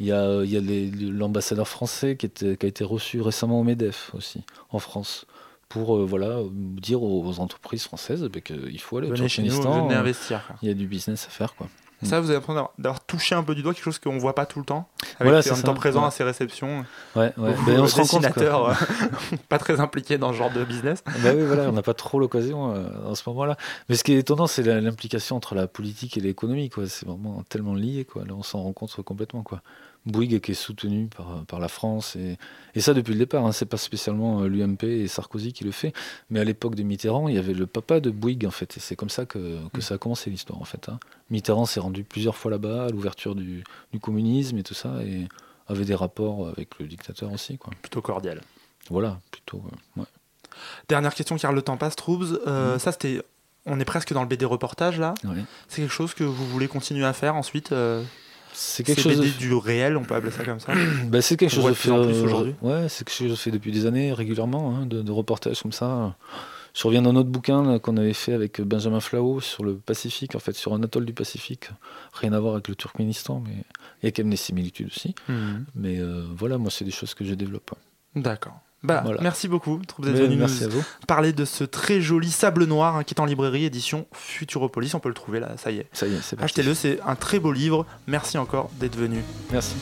Il y a, il y a l'ambassadeur français qui, était, qui a été reçu récemment au MEDEF aussi, en France, pour euh, voilà, euh, dire aux, aux entreprises françaises ben, qu'il faut aller au Venez Turkménistan, venez euh, investir. Il y a du business à faire. Quoi. Ça, vous avez l'impression d'avoir- touché un peu du doigt quelque chose qu'on voit pas tout le temps Avec Voilà, en ça, temps présent ouais. à ces réceptions. Ouais, ouais. Ben, on se rend compte, quoi. <laughs> euh, pas très impliqués dans ce genre de business. Bah oui, voilà, on n'a pas trop l'occasion euh, en ce moment-là. Mais ce qui est étonnant, c'est l'implication entre la politique et l'économie. quoi. C'est vraiment tellement lié. Quoi. Là, on s'en rend compte complètement. Quoi. Bouygues qui est soutenu par, par la France. Et, et ça, depuis le départ. Hein, c'est pas spécialement euh, l'UMP et Sarkozy qui le fait. Mais à l'époque de Mitterrand, il y avait le papa de Bouygues, en fait. Et c'est comme ça que, que ça a commencé l'histoire, en fait. hein. Mitterrand s'est rendu plusieurs fois là-bas, à l'ouverture du, du communisme et tout ça. Et avait des rapports avec le dictateur aussi. Quoi. Plutôt cordial. Voilà, plutôt. euh, ouais. Dernière question car le temps passe, Troubs. Euh, Ça, c'était. On est presque dans le BD reportage là. Ouais. C'est quelque chose que vous voulez continuer à faire ensuite euh, C'est quelque chose de- du réel, on peut appeler ça comme ça. <clears throat> Bah, c'est quelque On chose de fait, euh, aujourd'hui. Ouais, c'est quelque chose que je fais depuis des années régulièrement, hein, de, de reportages comme ça. Je reviens d'un autre bouquin qu'on avait fait avec Benjamin Flao sur le Pacifique, en fait, sur un atoll du Pacifique. Rien à voir avec le Turkménistan, mais il y a quand même des similitudes aussi. Mhm. Mais euh, voilà, moi, c'est des choses que je développe. ouais. D'accord. Bah, Voilà. merci beaucoup d'être venu merci nous à vous. parler de ce très joli Sable Noir hein, qui est en librairie édition Futuropolis. On peut le trouver là, ça y est. Ça y est, c'est parti. Achetez-le, c'est un très beau livre. Merci encore d'être venu. Merci.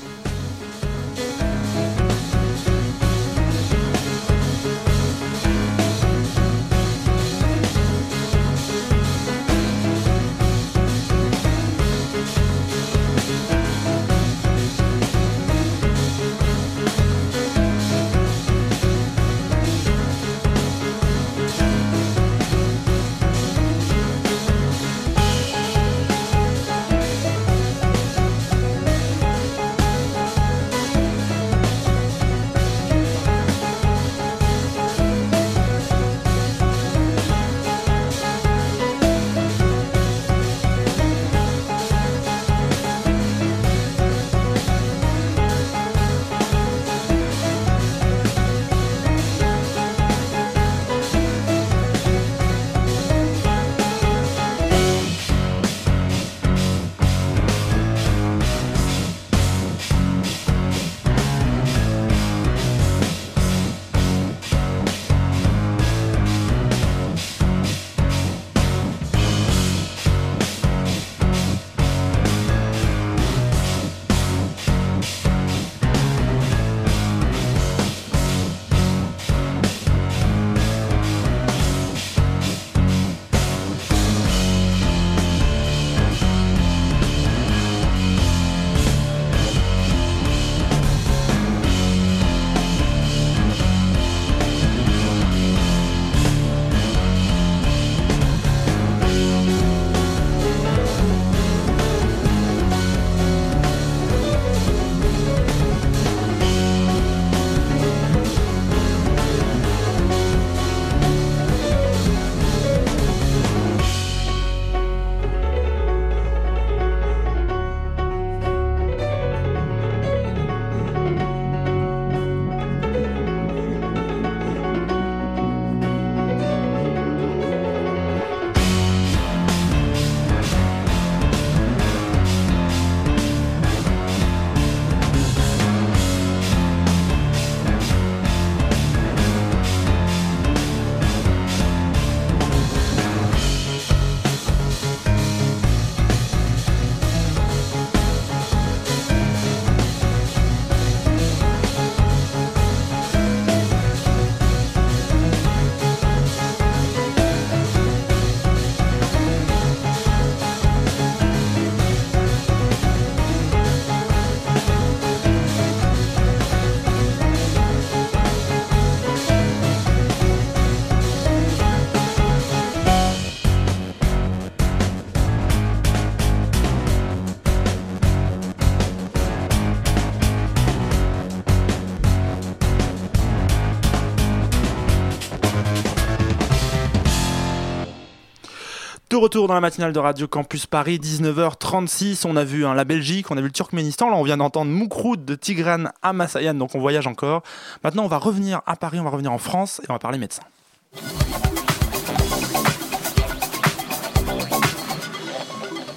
Retour dans la matinale de Radio Campus Paris, 19h36. On a vu hein, la Belgique, on a vu le Turkménistan. Là, on vient d'entendre Moukhroud de Tigran à Massayan, donc on voyage encore. Maintenant, on va revenir à Paris, on va revenir en France et on va parler médecin.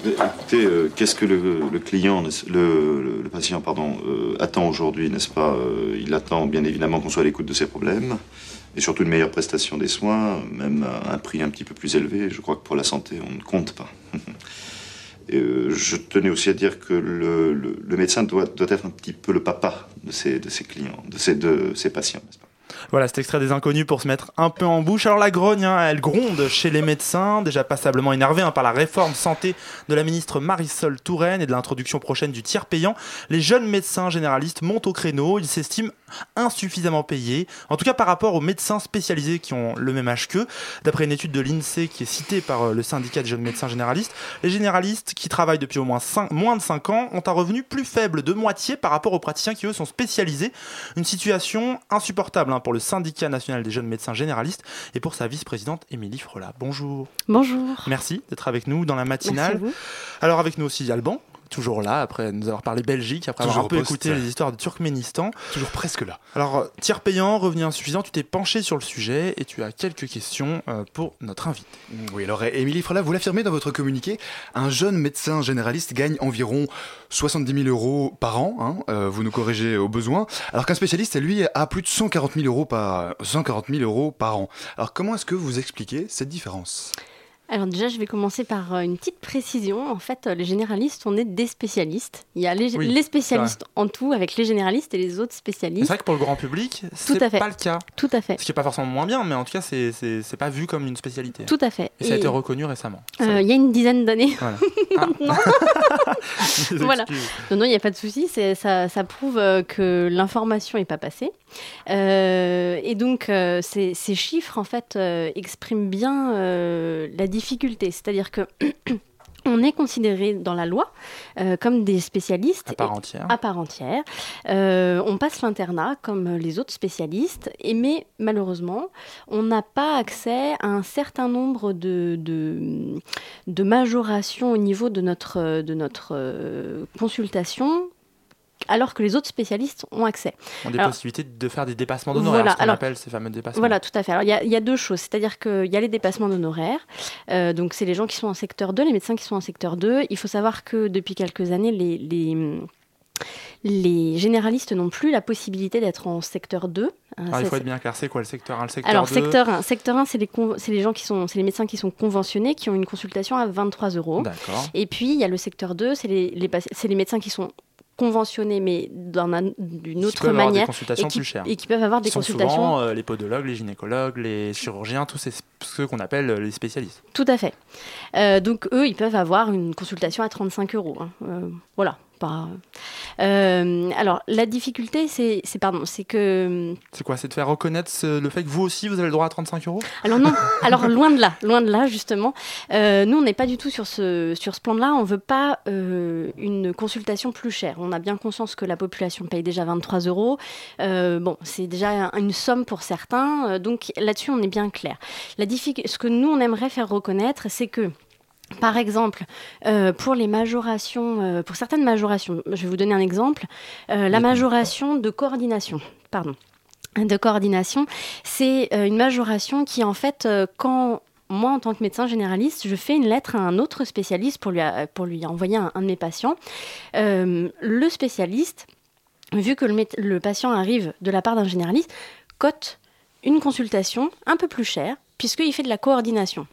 Écoutez, euh, qu'est-ce que le, client, le patient, pardon, euh, attend aujourd'hui, n'est-ce pas Euh, Il attend bien évidemment qu'on soit à l'écoute de ses problèmes et surtout une meilleure prestation des soins, même à un prix un petit peu plus élevé. Je crois que pour la santé, on ne compte pas. <laughs> Et, euh, je tenais aussi à dire que le, médecin doit, être un petit peu le papa de ses, de ses clients, de ses, de ses patients. n'est-ce pas? Voilà, cet extrait des inconnus pour se mettre un peu en bouche. Alors la grogne, hein, elle gronde chez les médecins, déjà passablement énervés hein, par la réforme santé de la ministre Marisol Touraine et de l'introduction prochaine du tiers payant. Les jeunes médecins généralistes montent au créneau, ils s'estiment insuffisamment payés, en tout cas par rapport aux médecins spécialisés qui ont le même âge qu'eux. D'après une étude de l'INSEE qui est citée par euh, le syndicat des jeunes médecins généralistes, les généralistes qui travaillent depuis au moins cinq- moins de 5 ans ont un revenu plus faible de moitié par rapport aux praticiens qui eux sont spécialisés. Une situation insupportable hein, pour le syndicat national des jeunes médecins généralistes et pour sa vice-présidente Émilie Frola. Bonjour. Bonjour. Merci d'être avec nous dans la matinale. Merci à vous. Alors avec nous aussi Alban, toujours là, après nous avoir parlé Belgique, après avoir un peu poste. écouté les histoires de Turkménistan. Toujours presque là. Alors, euh, tiers payant, revenu insuffisant, tu t'es penché sur le sujet et tu as quelques questions euh, pour notre invité. Oui, alors Émilie Frola, vous l'affirmez dans votre communiqué, un jeune médecin généraliste gagne environ 70 000 euros par an, hein, euh, vous nous corrigez au besoin, alors qu'un spécialiste, lui, a plus de 140 000 euros par, 140 000 euros par an. Alors comment est-ce que vous expliquez cette différence? Alors déjà, je vais commencer par euh, une petite précision. En fait, euh, les généralistes, on est des spécialistes. Il y a les, Oui, les spécialistes en tout avec les généralistes et les autres spécialistes. C'est vrai que pour le grand public, Tout c'est à fait. pas le cas. Tout à fait. Ce qui est pas forcément moins bien, mais en tout cas, c'est- pas vu comme une spécialité. Tout à fait. Et ça a été reconnu récemment. euh, il y a une dizaine d'années. Voilà. <laughs> Ah. <laughs> Voilà. Non, non, il n'y a pas de souci. Ça, ça prouve que l'information n'est pas passée. Euh, et donc, euh, ces, ces chiffres, en fait, euh, expriment bien la difficulté. C'est-à-dire que. <clears throat> On est considéré dans la loi euh, comme des spécialistes À part entière. à part entière. Euh, on passe l'internat comme les autres spécialistes, et mais malheureusement, on n'a pas accès à un certain nombre de, de, de majorations au niveau de notre, de notre euh, consultation. Alors que les autres spécialistes ont accès. On a des Alors- possibilités de faire des dépassements d'honoraires, Voilà, ce qu'on alors- appelle ces fameux dépassements. Voilà, tout à fait. Alors, il y a- il y, a deux choses. C'est-à-dire qu'il y a les dépassements d'honoraires. Euh, donc, c'est les gens qui sont en secteur 2, les médecins qui sont en secteur 2. Il faut savoir que depuis quelques années, les, les, les généralistes n'ont plus la possibilité d'être en secteur 2. Hein, Alors, il faut être bien clair, c'est quoi le secteur 1 Le secteur alors, 2 secteur 1, secteur 1 c'est les, gens qui sont, c'est les médecins qui sont conventionnés, qui ont une consultation à 23 euros. D'accord. Et puis, il y a le secteur 2, c'est les, les, paci- c'est les médecins qui sont conventionnés, mais d'une autre peuvent avoir des manière. consultations et qui, plus chères. Et qui peuvent avoir des sont consultations. souvent euh, les podologues, les gynécologues, les chirurgiens, tous ces, ceux qu'on appelle euh, les spécialistes. Tout à fait. Euh, donc, eux, ils peuvent avoir une consultation à 35 euros. hein. Euh, voilà. Pas... Euh, alors, la difficulté, c'est, c'est, pardon, c'est que C'est quoi C'est de faire reconnaître ce- le fait que vous aussi, vous avez le droit à 35 euros? Alors non, alors loin de là, loin de là justement. Euh, nous, on n'est pas du tout sur ce, sur ce plan-là. On veut pas euh, une consultation plus chère. On a bien conscience que la population paye déjà 23 euros. Bon, c'est déjà une somme pour certains. Donc là-dessus, on est bien clair. La ce que nous, on aimerait faire reconnaître, c'est que par exemple, euh, pour les majorations, euh, pour certaines majorations, je vais vous donner un exemple, euh, la majoration de coordination, pardon, de coordination, c'est une majoration qui, en fait, quand moi, en tant que médecin généraliste, je fais une lettre à un autre spécialiste pour lui, a- pour lui envoyer un, un de mes patients, le spécialiste, vu que le patient arrive de la part d'un généraliste, cote une consultation un peu plus chère, puisqu'il fait de la coordination.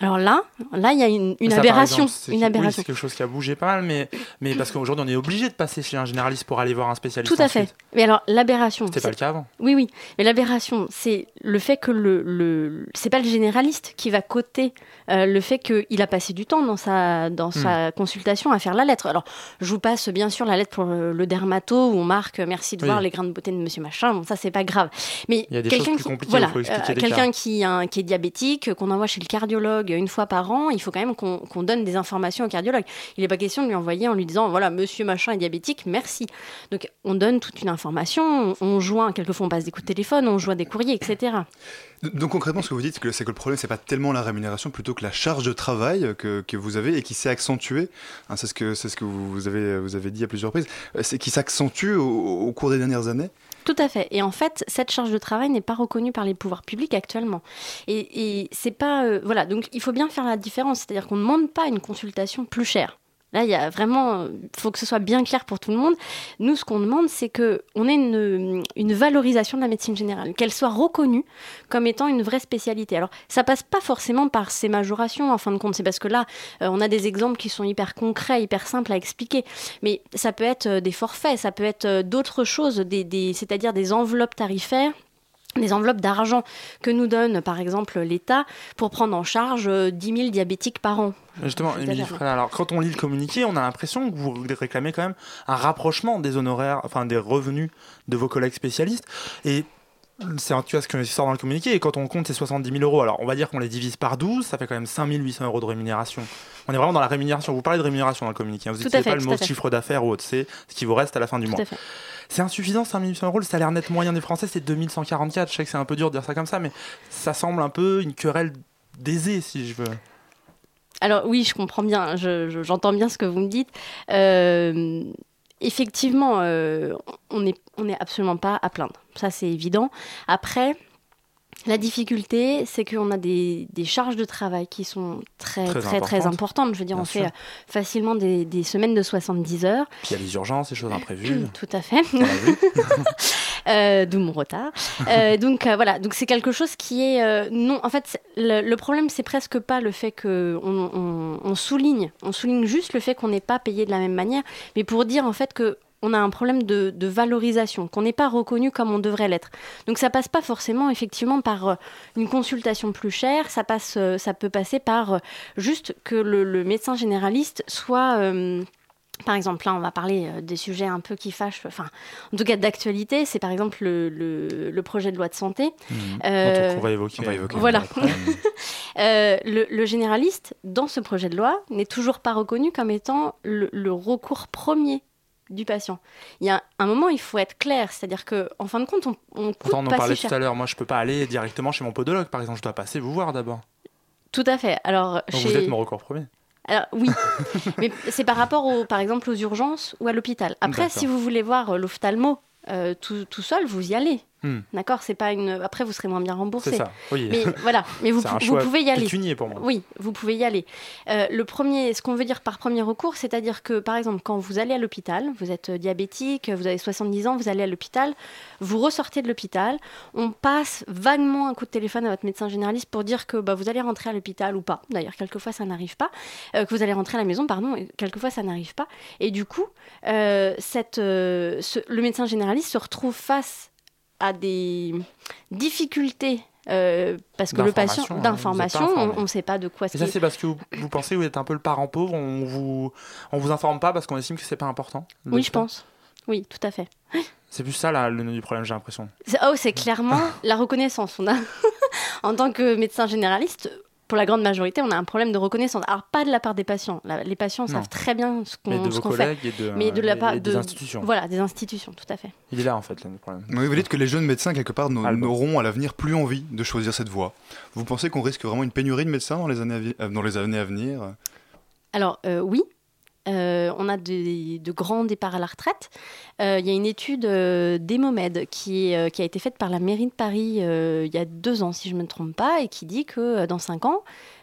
Alors là, là, il y a une, une Ça, par aberration. exemple, une oui, aberration. c'est quelque chose qui a bougé pas mal, mais, mais parce qu'aujourd'hui, on est obligé de passer chez un généraliste pour aller voir un spécialiste. Tout à fait. Mais alors, l'aberration. C'était pas le cas avant. Oui, oui. Mais l'aberration, c'est le fait que le, le c'est pas le généraliste qui va coter euh, le fait qu'il a passé du temps dans sa dans Hmm. sa consultation à faire la lettre. Alors, je vous passe bien sûr la lettre pour le, le dermato où on marque euh, merci de Oui. voir les grains de beauté de Monsieur Machin. Bon, ça c'est pas grave. Mais Il y a des quelqu'un choses plus qui voilà, euh, quelqu'un est diabétique, euh, qu'on envoie chez le cardiologue cardiologue une fois par an, il faut quand même qu'on donne des informations au cardiologue. Il n'est pas question de lui envoyer en lui disant voilà, monsieur machin est diabétique, merci. Donc on donne toute une information, on, on joint, quelquefois on passe des coups de téléphone, on joint des courriers, etc. Donc concrètement, ce que vous dites, c'est que, le problème, c'est pas tellement la rémunération, plutôt que la charge de travail que, que vous avez et qui s'est accentuée. Hein, c'est ce que c'est ce que vous avez vous avez dit à plusieurs reprises. Euh, C'est qui s'accentue au, au cours des dernières années? Tout à fait. Et en fait, cette charge de travail n'est pas reconnue par les pouvoirs publics actuellement. Et, et c'est pas. euh, voilà, donc il faut bien faire la différence. C'est-à-dire qu'on ne demande pas une consultation plus chère. Là, il y a vraiment. Il faut que ce soit bien clair pour tout le monde. Nous, ce qu'on demande, c'est qu'on ait une, valorisation de la médecine générale, qu'elle soit reconnue comme étant une vraie spécialité. Alors, ça passe pas forcément par ces majorations, en fin de compte. C'est parce que là, euh, on a des exemples qui sont hyper concrets, hyper simples à expliquer. Mais ça peut être euh, des forfaits, ça peut être euh, d'autres choses, c'est-à-dire des enveloppes tarifaires des enveloppes d'argent que nous donne par exemple l'État pour prendre en charge euh, 10 000 diabétiques par an. Justement, Émilie alors quand on lit le communiqué, on a l'impression que vous réclamez quand même un rapprochement des honoraires, enfin des revenus de vos collègues spécialistes. Et c'est un tu ce qui sort dans le communiqué. Et quand on compte ces 70 000 euros, alors on va dire qu'on les divise par 12, ça fait quand même 5 800 euros de rémunération. On est vraiment dans la rémunération. Vous parlez de rémunération dans le communiqué. hein. Vous n'utilisez pas le mot chiffre d'affaires ou autre. C'est ce qui vous reste à la fin du Tout mois. C'est insuffisant, 5 800 euros. Le salaire net moyen des Français, c'est 2144. Je sais que c'est un peu dur de dire ça comme ça, mais ça semble un peu une querelle d'aisé, si je veux. Alors oui, je comprends bien, je- je- j'entends bien ce que vous me dites. Euh, effectivement, euh, on n'est on n'est absolument pas à plaindre, ça c'est évident. Après, la difficulté, c'est qu'on a des, des charges de travail qui sont très Très très très, importantes. Je veux dire, Bien on sûr. fait euh, facilement des, des semaines de 70 heures. Puis il y a les urgences, les choses imprévues. <clears throat> Tout à fait. <laughs> <laughs> Euh, D'où mon retard. Euh, <laughs> donc euh, voilà, donc c'est quelque chose qui est non. En fait, le, le problème c'est presque pas le fait que on, on- on souligne, on souligne juste le fait qu'on n'est pas payé de la même manière, mais pour dire en fait que on a un problème de, de valorisation, qu'on n'est pas reconnu comme on devrait l'être. Donc ça passe pas forcément effectivement par euh, une consultation plus chère, ça passe, euh, ça peut passer par euh, juste que le, le médecin généraliste soit euh, par exemple, là, on va parler des sujets un peu qui fâchent, enfin, en tout cas d'actualité, c'est par exemple le, le- le projet de loi de santé. Euh, Dont on va évoquer. on va évoquer voilà. <laughs> Euh, le, le généraliste, dans ce projet de loi, n'est toujours pas reconnu comme étant le, le recours premier du patient. Il y a un moment, il faut être clair, c'est-à-dire que, en fin de compte, on, on coûte Pourtant, on en pas parlait si tout cher. à l'heure. Moi, je peux pas aller directement chez mon podologue, par exemple. Je dois passer vous voir d'abord. Tout à fait. Alors, Donc chez... vous êtes mon recours premier. Alors oui, <laughs> mais c'est par rapport, au, par exemple, aux urgences ou à l'hôpital. Après, si vous voulez voir euh, l'ophtalmo euh, tout, tout seul, vous y allez. Hmm. D'accord, c'est pas une. Après, vous serez moins bien remboursé. C'est ça. Oui. Mais <laughs> voilà, mais vous, vous pouvez y aller. pour moi. Oui, vous pouvez y aller. Euh, le premier, ce qu'on veut dire par premier recours, c'est-à-dire que, par exemple, quand vous allez à l'hôpital, vous êtes euh, diabétique, vous avez 70 ans, vous allez à l'hôpital, vous ressortez de l'hôpital, on passe vaguement un coup de téléphone à votre médecin généraliste pour dire que bah, vous allez rentrer à l'hôpital ou pas. D'ailleurs, quelquefois, ça n'arrive pas. Euh, que vous allez rentrer à la maison, pardon, et quelquefois, ça n'arrive pas. Et du coup, euh, cette, ce- le médecin généraliste se retrouve face à des difficultés. euh, parce que le patient D'information, hein, on ne sait pas de quoi Et ça, c'est parce que vous, vous pensez que vous êtes un peu le parent pauvre. On vous, on vous informe pas parce qu'on estime que c'est pas important. Oui, je pense. Oui, tout à fait. C'est plus ça là, le nœud du problème, j'ai l'impression. C'est- Oh, c'est clairement <laughs> la reconnaissance. On a, <laughs> en tant que médecin généraliste, pour la grande majorité, on a un problème de reconnaissance. Alors, pas de la part des patients. La- les patients Non. savent très bien ce qu'on qu'on fait. de, Mais de la et- part et des de- institutions. Voilà, des institutions, tout à fait. Il est là en fait, le problème. Oui, vous dites que les jeunes médecins, quelque part, n'auront à l'avenir plus envie de choisir cette voie. Vous pensez qu'on risque vraiment une pénurie de médecins dans les années à, vi- euh, dans les années à venir? Alors, euh, oui. Euh, on a de grands départs à la retraite. Euh, Il y a une étude euh, euh, qui a été faite par la mairie de Paris il y a deux ans, si je ne me trompe pas, et qui dit que dans cinq ans,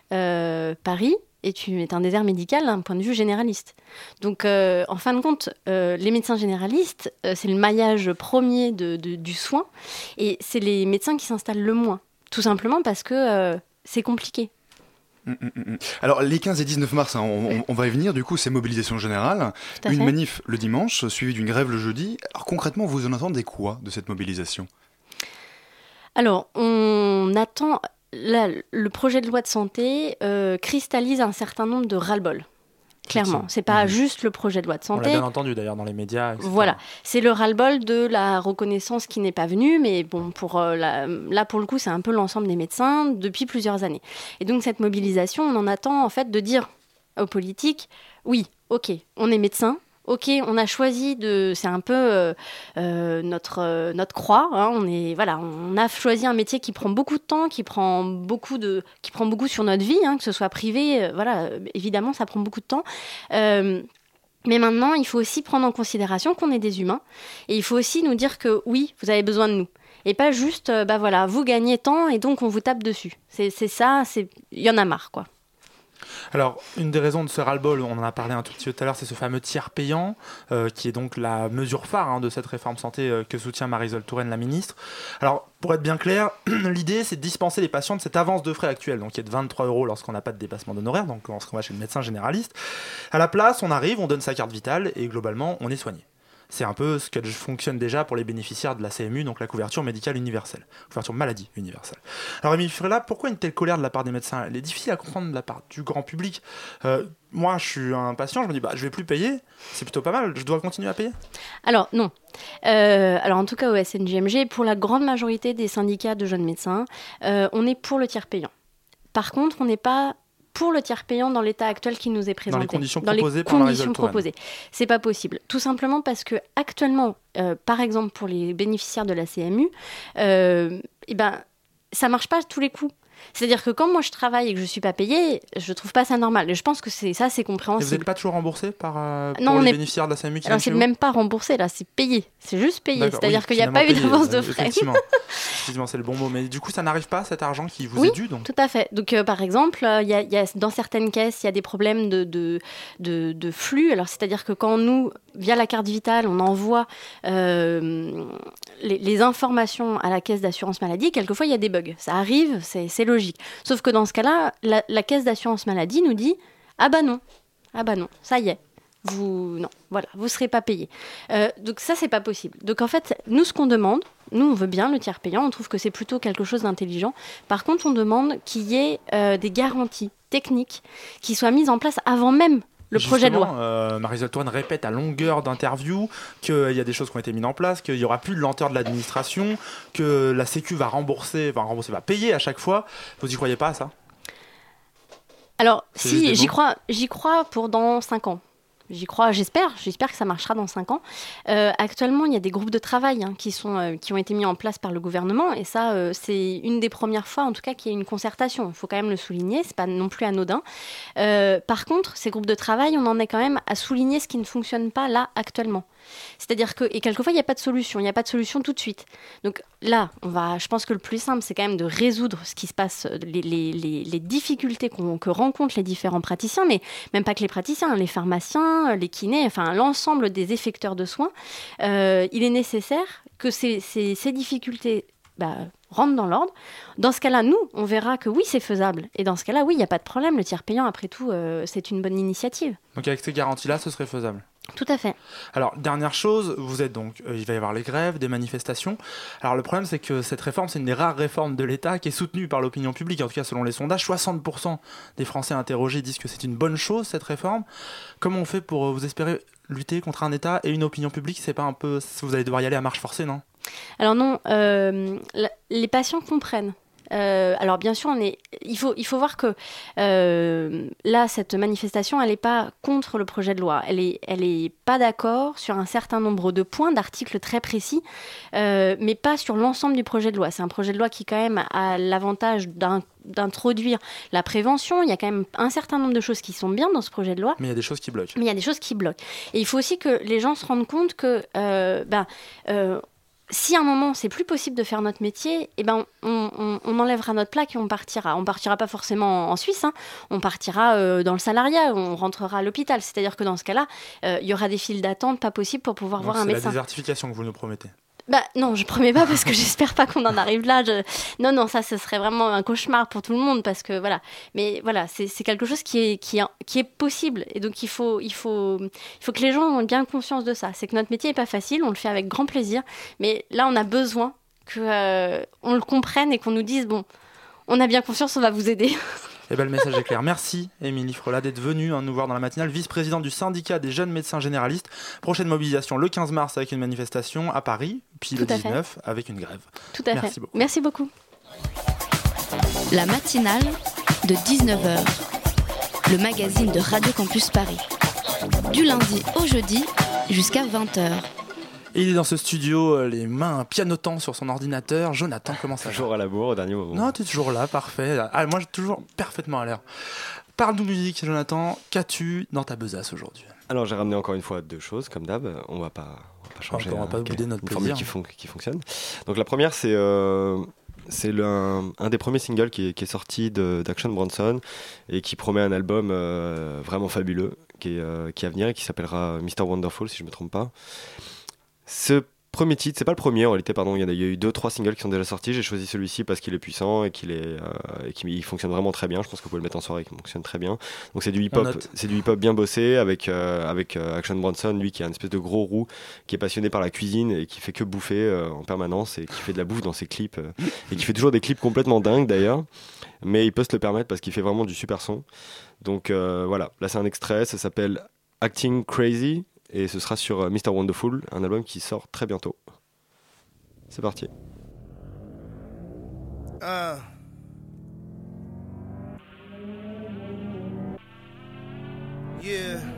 Paris est, un désert médical d'un point de vue généraliste. Donc, en fin de compte, les médecins généralistes, c'est le maillage premier du soin, et c'est les médecins qui s'installent le moins, tout simplement parce que c'est compliqué. Alors, les 15 et 19 mars, hein, on, va y venir, du coup, c'est mobilisation générale. Une fait. manif le dimanche, suivie d'une grève le jeudi. Alors, concrètement, vous en attendez quoi de cette mobilisation? Alors, on attend. là, le projet de loi de santé euh, cristallise un certain nombre de ras-le-bol. Clairement. C'est pas juste le projet de loi de On l'a santé. bien entendu d'ailleurs dans les médias. etc. Voilà, c'est le ras-le-bol de la reconnaissance qui n'est pas venue, mais bon, pour euh, la- là pour le coup, c'est un peu l'ensemble des médecins depuis plusieurs années. Et donc cette mobilisation, on en attend en fait de dire aux politiques, oui, ok, on est médecin. Ok, on a choisi de, c'est un peu euh, euh, notre euh, notre croix. hein, on est voilà, on a choisi un métier qui prend beaucoup de temps, qui prend beaucoup de, qui prend beaucoup sur notre vie, hein, que ce soit privé. voilà, évidemment, ça prend beaucoup de temps. Mais maintenant, il faut aussi prendre en considération qu'on est des humains. Et il faut aussi nous dire que oui, vous avez besoin de nous. Et pas juste, bah voilà, vous gagnez tant et donc on vous tape dessus. C'est c'est ça, c'est il y en a marre, quoi. Alors, une des raisons de ce ras-le-bol, on en a parlé un tout petit peu tout à l'heure, c'est ce fameux tiers payant, euh, qui est donc la mesure phare hein, de cette réforme santé euh, que soutient Marisol Touraine, la ministre. Alors, pour être bien clair, <clears throat> l'idée, c'est de dispenser les patients de cette avance de frais actuelle, donc qui est de 23 euros lorsqu'on n'a pas de dépassement d'honoraires, donc lorsqu'on va chez le médecin généraliste. À la place, on arrive, on donne sa carte vitale, et globalement, on est soigné. C'est un peu ce que fonctionne déjà pour les bénéficiaires de la CMU, donc la couverture médicale universelle, couverture maladie universelle. Alors Rémi Frela, pourquoi une telle colère de la part des médecins? Elle est difficile à comprendre de la part du grand public. Euh, moi, je suis un patient, je me dis, bah, je vais plus payer, c'est plutôt pas mal, je dois continuer à payer? Alors non. Euh, alors en tout cas au SNJMG, pour la grande majorité des syndicats de jeunes médecins, euh, on est pour le tiers payant. Par contre, on n'est pas pour le tiers payant dans l'état actuel qui nous est présenté. conditions Dans les proposées par Marisol conditions proposées. C'est pas possible. Tout simplement parce que actuellement, euh, par exemple pour les bénéficiaires de la CMU, euh, eh ben ça marche pas à tous les coups. C'est-à-dire que quand moi je travaille et que je suis pas payée, je trouve pas ça normal. Et je pense que c'est ça, c'est Et vous compréhensible. n'êtes pas toujours remboursé par euh, Non, pour on les est- bénéficiaires de la qui Alors c'est même pas remboursé là, c'est payé. C'est juste payé. C'est-à-dire oui, qu'il n'y a pas eu payé, d'avance de euh, frais. Effectivement, <laughs> Effectivement, c'est le bon mot. Mais du coup, ça n'arrive pas, cet argent qui vous Oui, est dû donc tout à fait. Donc, euh, par exemple, euh, y a, il y a- dans certaines caisses, il y a des problèmes de, de, de- de flux. Alors, c'est-à-dire que quand nous, via la carte vitale, on envoie les, les informations à la caisse d'assurance maladie, quelquefois, il y a des bugs. Ça arrive, c'est c'est Sauf que dans ce cas-là, la, la caisse d'assurance maladie nous dit Ah bah non, ah bah non, ça y est. Vous non, voilà, vous serez pas payé. Euh, donc ça c'est pas possible. Donc en fait, nous ce qu'on demande, nous on veut bien le tiers payant, on trouve que c'est plutôt quelque chose d'intelligent. Par contre, on demande qu'il y ait euh, des garanties techniques qui soient mises en place avant même le projet de loi. Euh, Marisol Touraine répète à longueur d'interview qu'il y a des choses qui ont été mises en place, qu'il y aura plus de lenteur de l'administration, que la Sécu va rembourser, va rembourser, va payer à chaque fois. Vous y croyez pas à ça? Alors, si j'y crois, j'y crois pour dans 5 ans. J'y crois, j'espère, j'espère que ça marchera dans 5 ans. Euh, actuellement, il y a des groupes de travail hein, euh, qui ont été mis en place par le gouvernement, et ça, euh, c'est une des premières fois, en tout cas, qu'il y a une concertation. Il faut quand même le souligner, c'est pas non plus anodin. Par contre, ces groupes de travail, on en est quand même à souligner ce qui ne fonctionne pas là actuellement. C'est-à-dire que, et quelquefois, il n'y a pas de solution, il n'y a pas de solution tout de suite. Donc là, on va, je pense que le plus simple, c'est quand même de résoudre ce qui se passe, euh, les, difficultés que rencontrent les différents praticiens, mais même pas que les praticiens, hein, les pharmaciens, euh, les kinés, enfin l'ensemble des effecteurs de soins. Euh, il est nécessaire que ces, difficultés bah, rentrent dans l'ordre. Dans ce cas-là, nous, on verra que oui, c'est faisable. Et dans ce cas-là, oui, il n'y a pas de problème. Le tiers payant, après tout, c'est une bonne initiative. Donc avec ces garanties-là, ce serait faisable? Tout à fait. Alors, dernière chose, vous êtes donc, euh, il va y avoir les grèves, des manifestations. Alors, le problème, c'est que cette réforme, c'est une des rares réformes de l'État qui est soutenue par l'opinion publique. En tout cas, selon les sondages, 60% des Français interrogés disent que c'est une bonne chose, cette réforme. Comment on fait pour, euh, vous espérer, lutter contre un État et une opinion publique? C'est pas un peu. Vous allez devoir y aller à marche forcée, non? Alors non, euh, les patients comprennent. Euh, alors bien sûr, on est, il, faut, il faut voir que euh, là, cette manifestation, elle n'est pas contre le projet de loi. Elle n'est elle est pas d'accord sur un certain nombre de points, d'articles très précis, euh, mais pas sur l'ensemble du projet de loi. C'est un projet de loi qui quand même a l'avantage d'introduire la prévention. Il y a quand même un certain nombre de choses qui sont bien dans ce projet de loi. Mais il y a des choses qui bloquent. Mais il y a des choses qui bloquent. Et il faut aussi que les gens se rendent compte que ben, si à un moment c'est plus possible de faire notre métier, eh ben, on, on- on enlèvera notre plaque et on partira. On partira pas forcément en Suisse, hein. on partira euh, dans le salariat, on rentrera à l'hôpital. C'est-à-dire que dans ce cas-là, euh, il y aura des files d'attente pas possibles pour pouvoir Donc, voir un C'est la médecin. désertification que vous nous promettez. Bah non, je promets pas parce que <laughs> j'espère pas qu'on en arrive là. Non, non, ça, ce serait vraiment un cauchemar pour tout le monde parce que voilà. Mais voilà, c'est quelque chose qui est, qui, est, qui est possible et donc il faut, il, faut, il faut que les gens aient bien conscience de ça. C'est que notre métier est pas facile, on le fait avec grand plaisir, mais là, on a besoin que euh, on le comprenne et qu'on nous dise bon, on a bien conscience, on va vous aider. <laughs> Eh ben, le message est clair. Merci, Émilie Frelat, d'être venue hein, nous voir dans la matinale, vice-présidente du syndicat des jeunes médecins généralistes. Prochaine mobilisation le 15 mars avec une manifestation à Paris, puis le Tout à fait. 19 avec une grève. Tout à Merci fait. beaucoup. Merci beaucoup. La matinale de 19h, le magazine de Radio Campus Paris. Du lundi au jeudi jusqu'à 20h. Et il est dans ce studio, euh, les mains pianotant sur son ordinateur. Jonathan, comment ça va Toujours à la bourre au dernier moment. Non, tu es toujours là, parfait. Ah, moi, j'ai toujours parfaitement à l'air. Parle-nous musique, Jonathan. Qu'as-tu dans ta besace aujourd'hui? Alors j'ai ramené encore une fois deux choses, comme d'hab. On va pas, on va pas changer. on va pas bouder notre plaisir. qui, fon- qui fonctionne. Donc la première, c'est euh, c'est un, un des premiers singles qui est, qui est sorti d'Action Bronson et qui promet un album euh, vraiment fabuleux qui est, euh, qui est à venir et qui s'appellera Mr. Wonderful si je me trompe pas. Ce premier titre, c'est pas le premier en réalité, pardon, il y, a, il y a eu deux, trois singles qui sont déjà sortis. J'ai choisi celui-ci parce qu'il est puissant et qu'il est, euh, et qu'il il fonctionne vraiment très bien. Je pense que vous pouvez le mettre en soirée, il fonctionne très bien. Donc c'est du hip-hop, c'est du hip-hop bien bossé avec, euh, avec euh, Action Bronson, lui qui est un espèce de gros roux, qui est passionné par la cuisine et qui fait que bouffer en permanence et qui fait de la bouffe dans ses clips et qui fait toujours des clips complètement dingues d'ailleurs. Mais il peut se le permettre parce qu'il fait vraiment du super son. Donc voilà, là c'est un extrait, ça s'appelle Acting Crazy et ce sera sur euh, Mr. Wonderful, un album qui sort très bientôt. C'est parti. Uh. Yeah.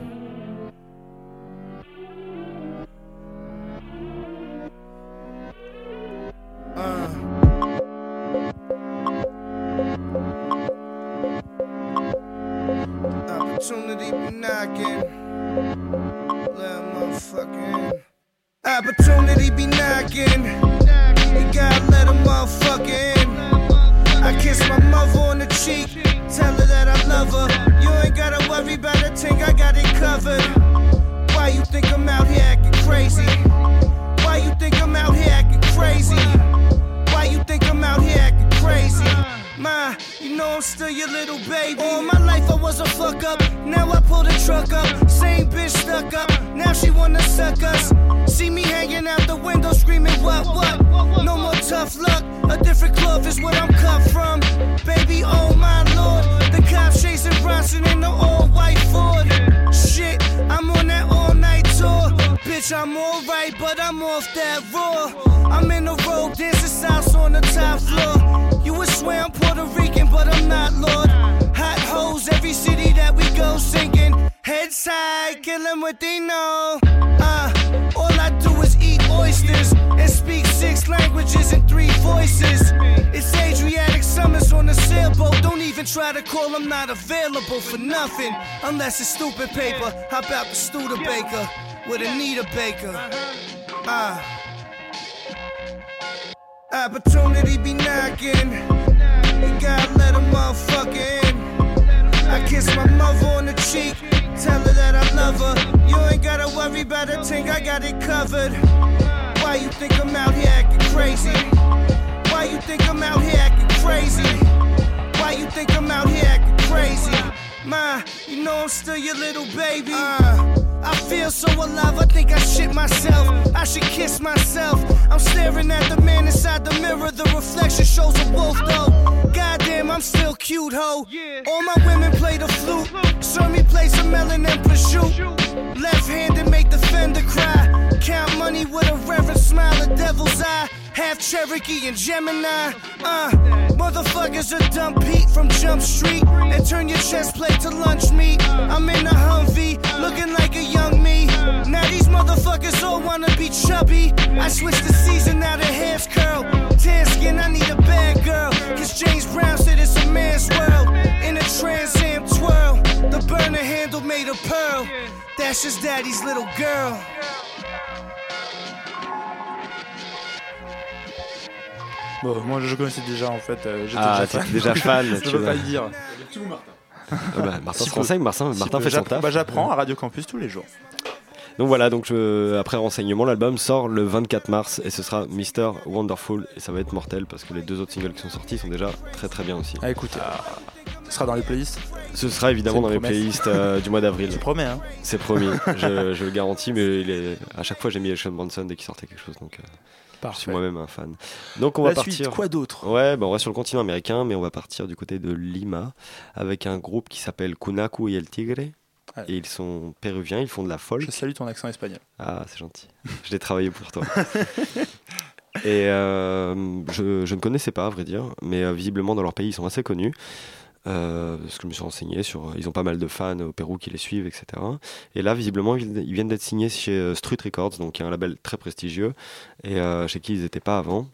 Opportunity be knocking. You gotta let a motherfucker in. I kiss my mother on the cheek, tell her that I love her. You ain't gotta worry about a thing, I got it covered. Why you think I'm out here acting crazy? Why you think I'm out here acting crazy? Why you think I'm out here acting crazy? Ma, you know I'm still your little baby. Uh, I feel so alive, I think I shit myself. I should kiss myself. I'm staring at the man inside the mirror. The reflection shows a wolf, though. Goddamn, I'm still cute, ho. All my women play the flute. Serve me play some melon and prosciutto. Left handed make the fender cry. Count money with a reverent smile, a devil's eye. Half Cherokee and Gemini. Uh, motherfuckers are dump Pete from Jump Street. And turn your chest plate to lunch meat. I'm in a Humvee, looking like a young me. Now these motherfuckers all wanna be chubby. I switched the season, now the hair's curl. Tan skin, I need a bad girl. Cause James Brown said it's a man's world. In a Trans Am twirl. The burner handle made of pearl. That's just daddy's little girl. Bon, moi je connaissais déjà en fait. euh, j'étais Ah, déjà fan. déjà fan, <laughs> je vois. pas le dire. Ah bah, Martin Si se renseigne, Martin, Si Martin fait son taf. bah, J'apprends à Radio Campus tous les jours. Donc voilà, donc je- après renseignement, l'album sort le 24 mars et ce sera Mr. Wonderful et ça va être mortel parce que les deux autres singles qui sont sortis sont déjà très très bien aussi. Ah, écoutez. Ce sera dans les playlists Ce sera évidemment C'est dans les playlists euh, du mois d'avril. Tu promets, hein C'est promis, je, <laughs> je le garantis, mais il est... à chaque fois j'ai mis Sean Bronson dès qu'il sortait quelque chose, donc euh, je suis moi-même un fan. Donc on va suite, partir. quoi d'autre? Ouais, bah, on va sur le continent américain, mais on va partir du côté de Lima avec un groupe qui s'appelle Kunaku y el Tigre. Et ils sont péruviens, ils font de la folk. Je salue ton accent espagnol. Ah, c'est gentil. <laughs> Je l'ai travaillé pour toi. Et euh, je, je ne connaissais pas, à vrai dire, mais euh, visiblement dans leur pays, ils sont assez connus. Euh, parce que je me suis renseigné sur. Ils ont pas mal de fans au Pérou qui les suivent, etc. Et là, visiblement, ils, viennent d'être signés chez euh, Street Records, donc est un label très prestigieux, et euh, chez qui ils n'étaient pas avant.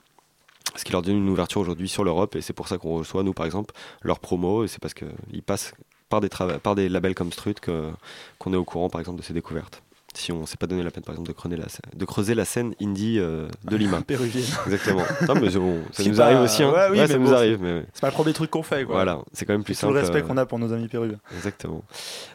Ce qui leur donne une ouverture aujourd'hui sur l'Europe, et c'est pour ça qu'on reçoit, nous, par exemple, leur promo, et c'est parce qu'ils passent par des, labels comme que- qu'on est au courant, par exemple, de ces découvertes. Si on s'est pas donné la peine, par exemple, de creuser la, scène- de creuser la scène indie euh, de Lima. <laughs> Péruvienne. Exactement. <laughs> Non, mais bon, ça nous pas- arrive aussi. Hein. Ouais, oui, Ouais, mais ça bon, nous c'est- arrive. Mais... C'est pas le premier truc qu'on fait, quoi. Voilà, c'est quand même plus C'est tout le simple. respect euh, qu'on a pour nos amis péruviens. Exactement.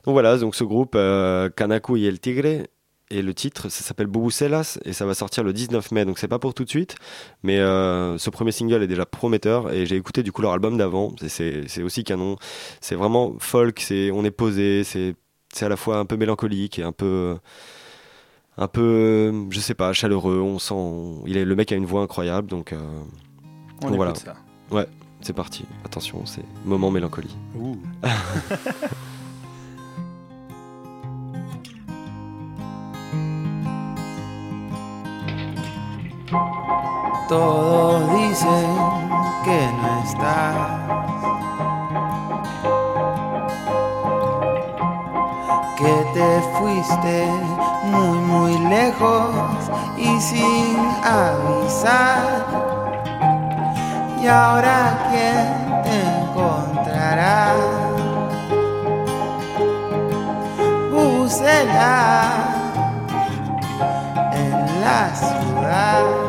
Donc voilà, donc ce groupe euh, Kanaku y el Tigre et le titre, ça s'appelle Bubucelas et ça va sortir le 19 mai. Donc c'est pas pour tout de suite, mais euh, ce premier single est déjà prometteur et j'ai écouté du coup leur album d'avant. C'est aussi canon. C'est vraiment folk. C'est on est posé. C'est c'est à la fois un peu mélancolique et un peu un peu je sais pas chaleureux. On sent on- il est le mec a une voix incroyable donc. euh, On donc voilà. ça. Ouais, c'est parti. Attention, c'est moment mélancolie. Ouh. <laughs> Todos dicen que no estás. Que te fuiste muy, muy lejos y sin avisar. Y ahora quién te encontrará. Bucela en la ciudad.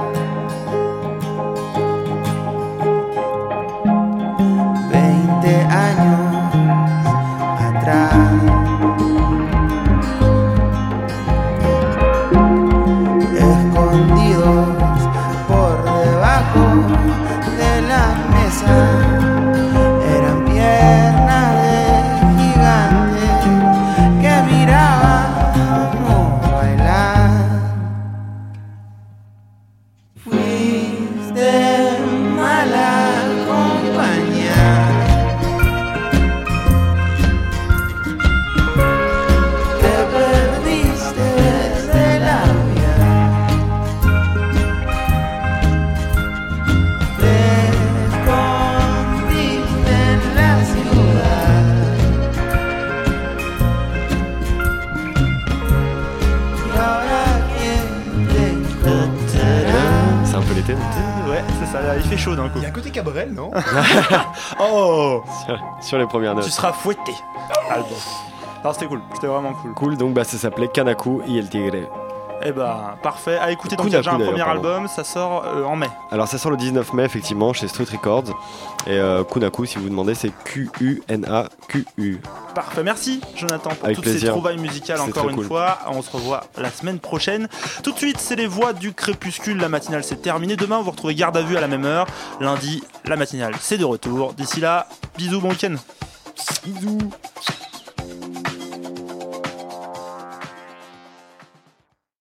Cabrel, non <laughs> Oh sur, sur les premières notes. Tu seras fouetté. Album. Non, c'était cool, c'était vraiment cool. Cool, donc bah, ça s'appelait Kanaku y el Tigre. Eh ben, parfait. À écouter, donc il y a déjà un premier pardon. album, ça sort euh, en mai. Alors ça sort le 19 mai effectivement chez Street Records. Et euh, Kunaku, si vous vous demandez, c'est Q-U-N-A-Q-U. Parfait, merci Jonathan pour Avec toutes ces trouvailles musicales encore une cool. fois. On se revoit la semaine prochaine. Tout de suite, c'est les voix du crépuscule. La matinale, c'est terminé. Demain, vous retrouvez Garde à vue à la même heure. Lundi, la matinale, c'est de retour. D'ici là, bisous, bon week-end. Bisous.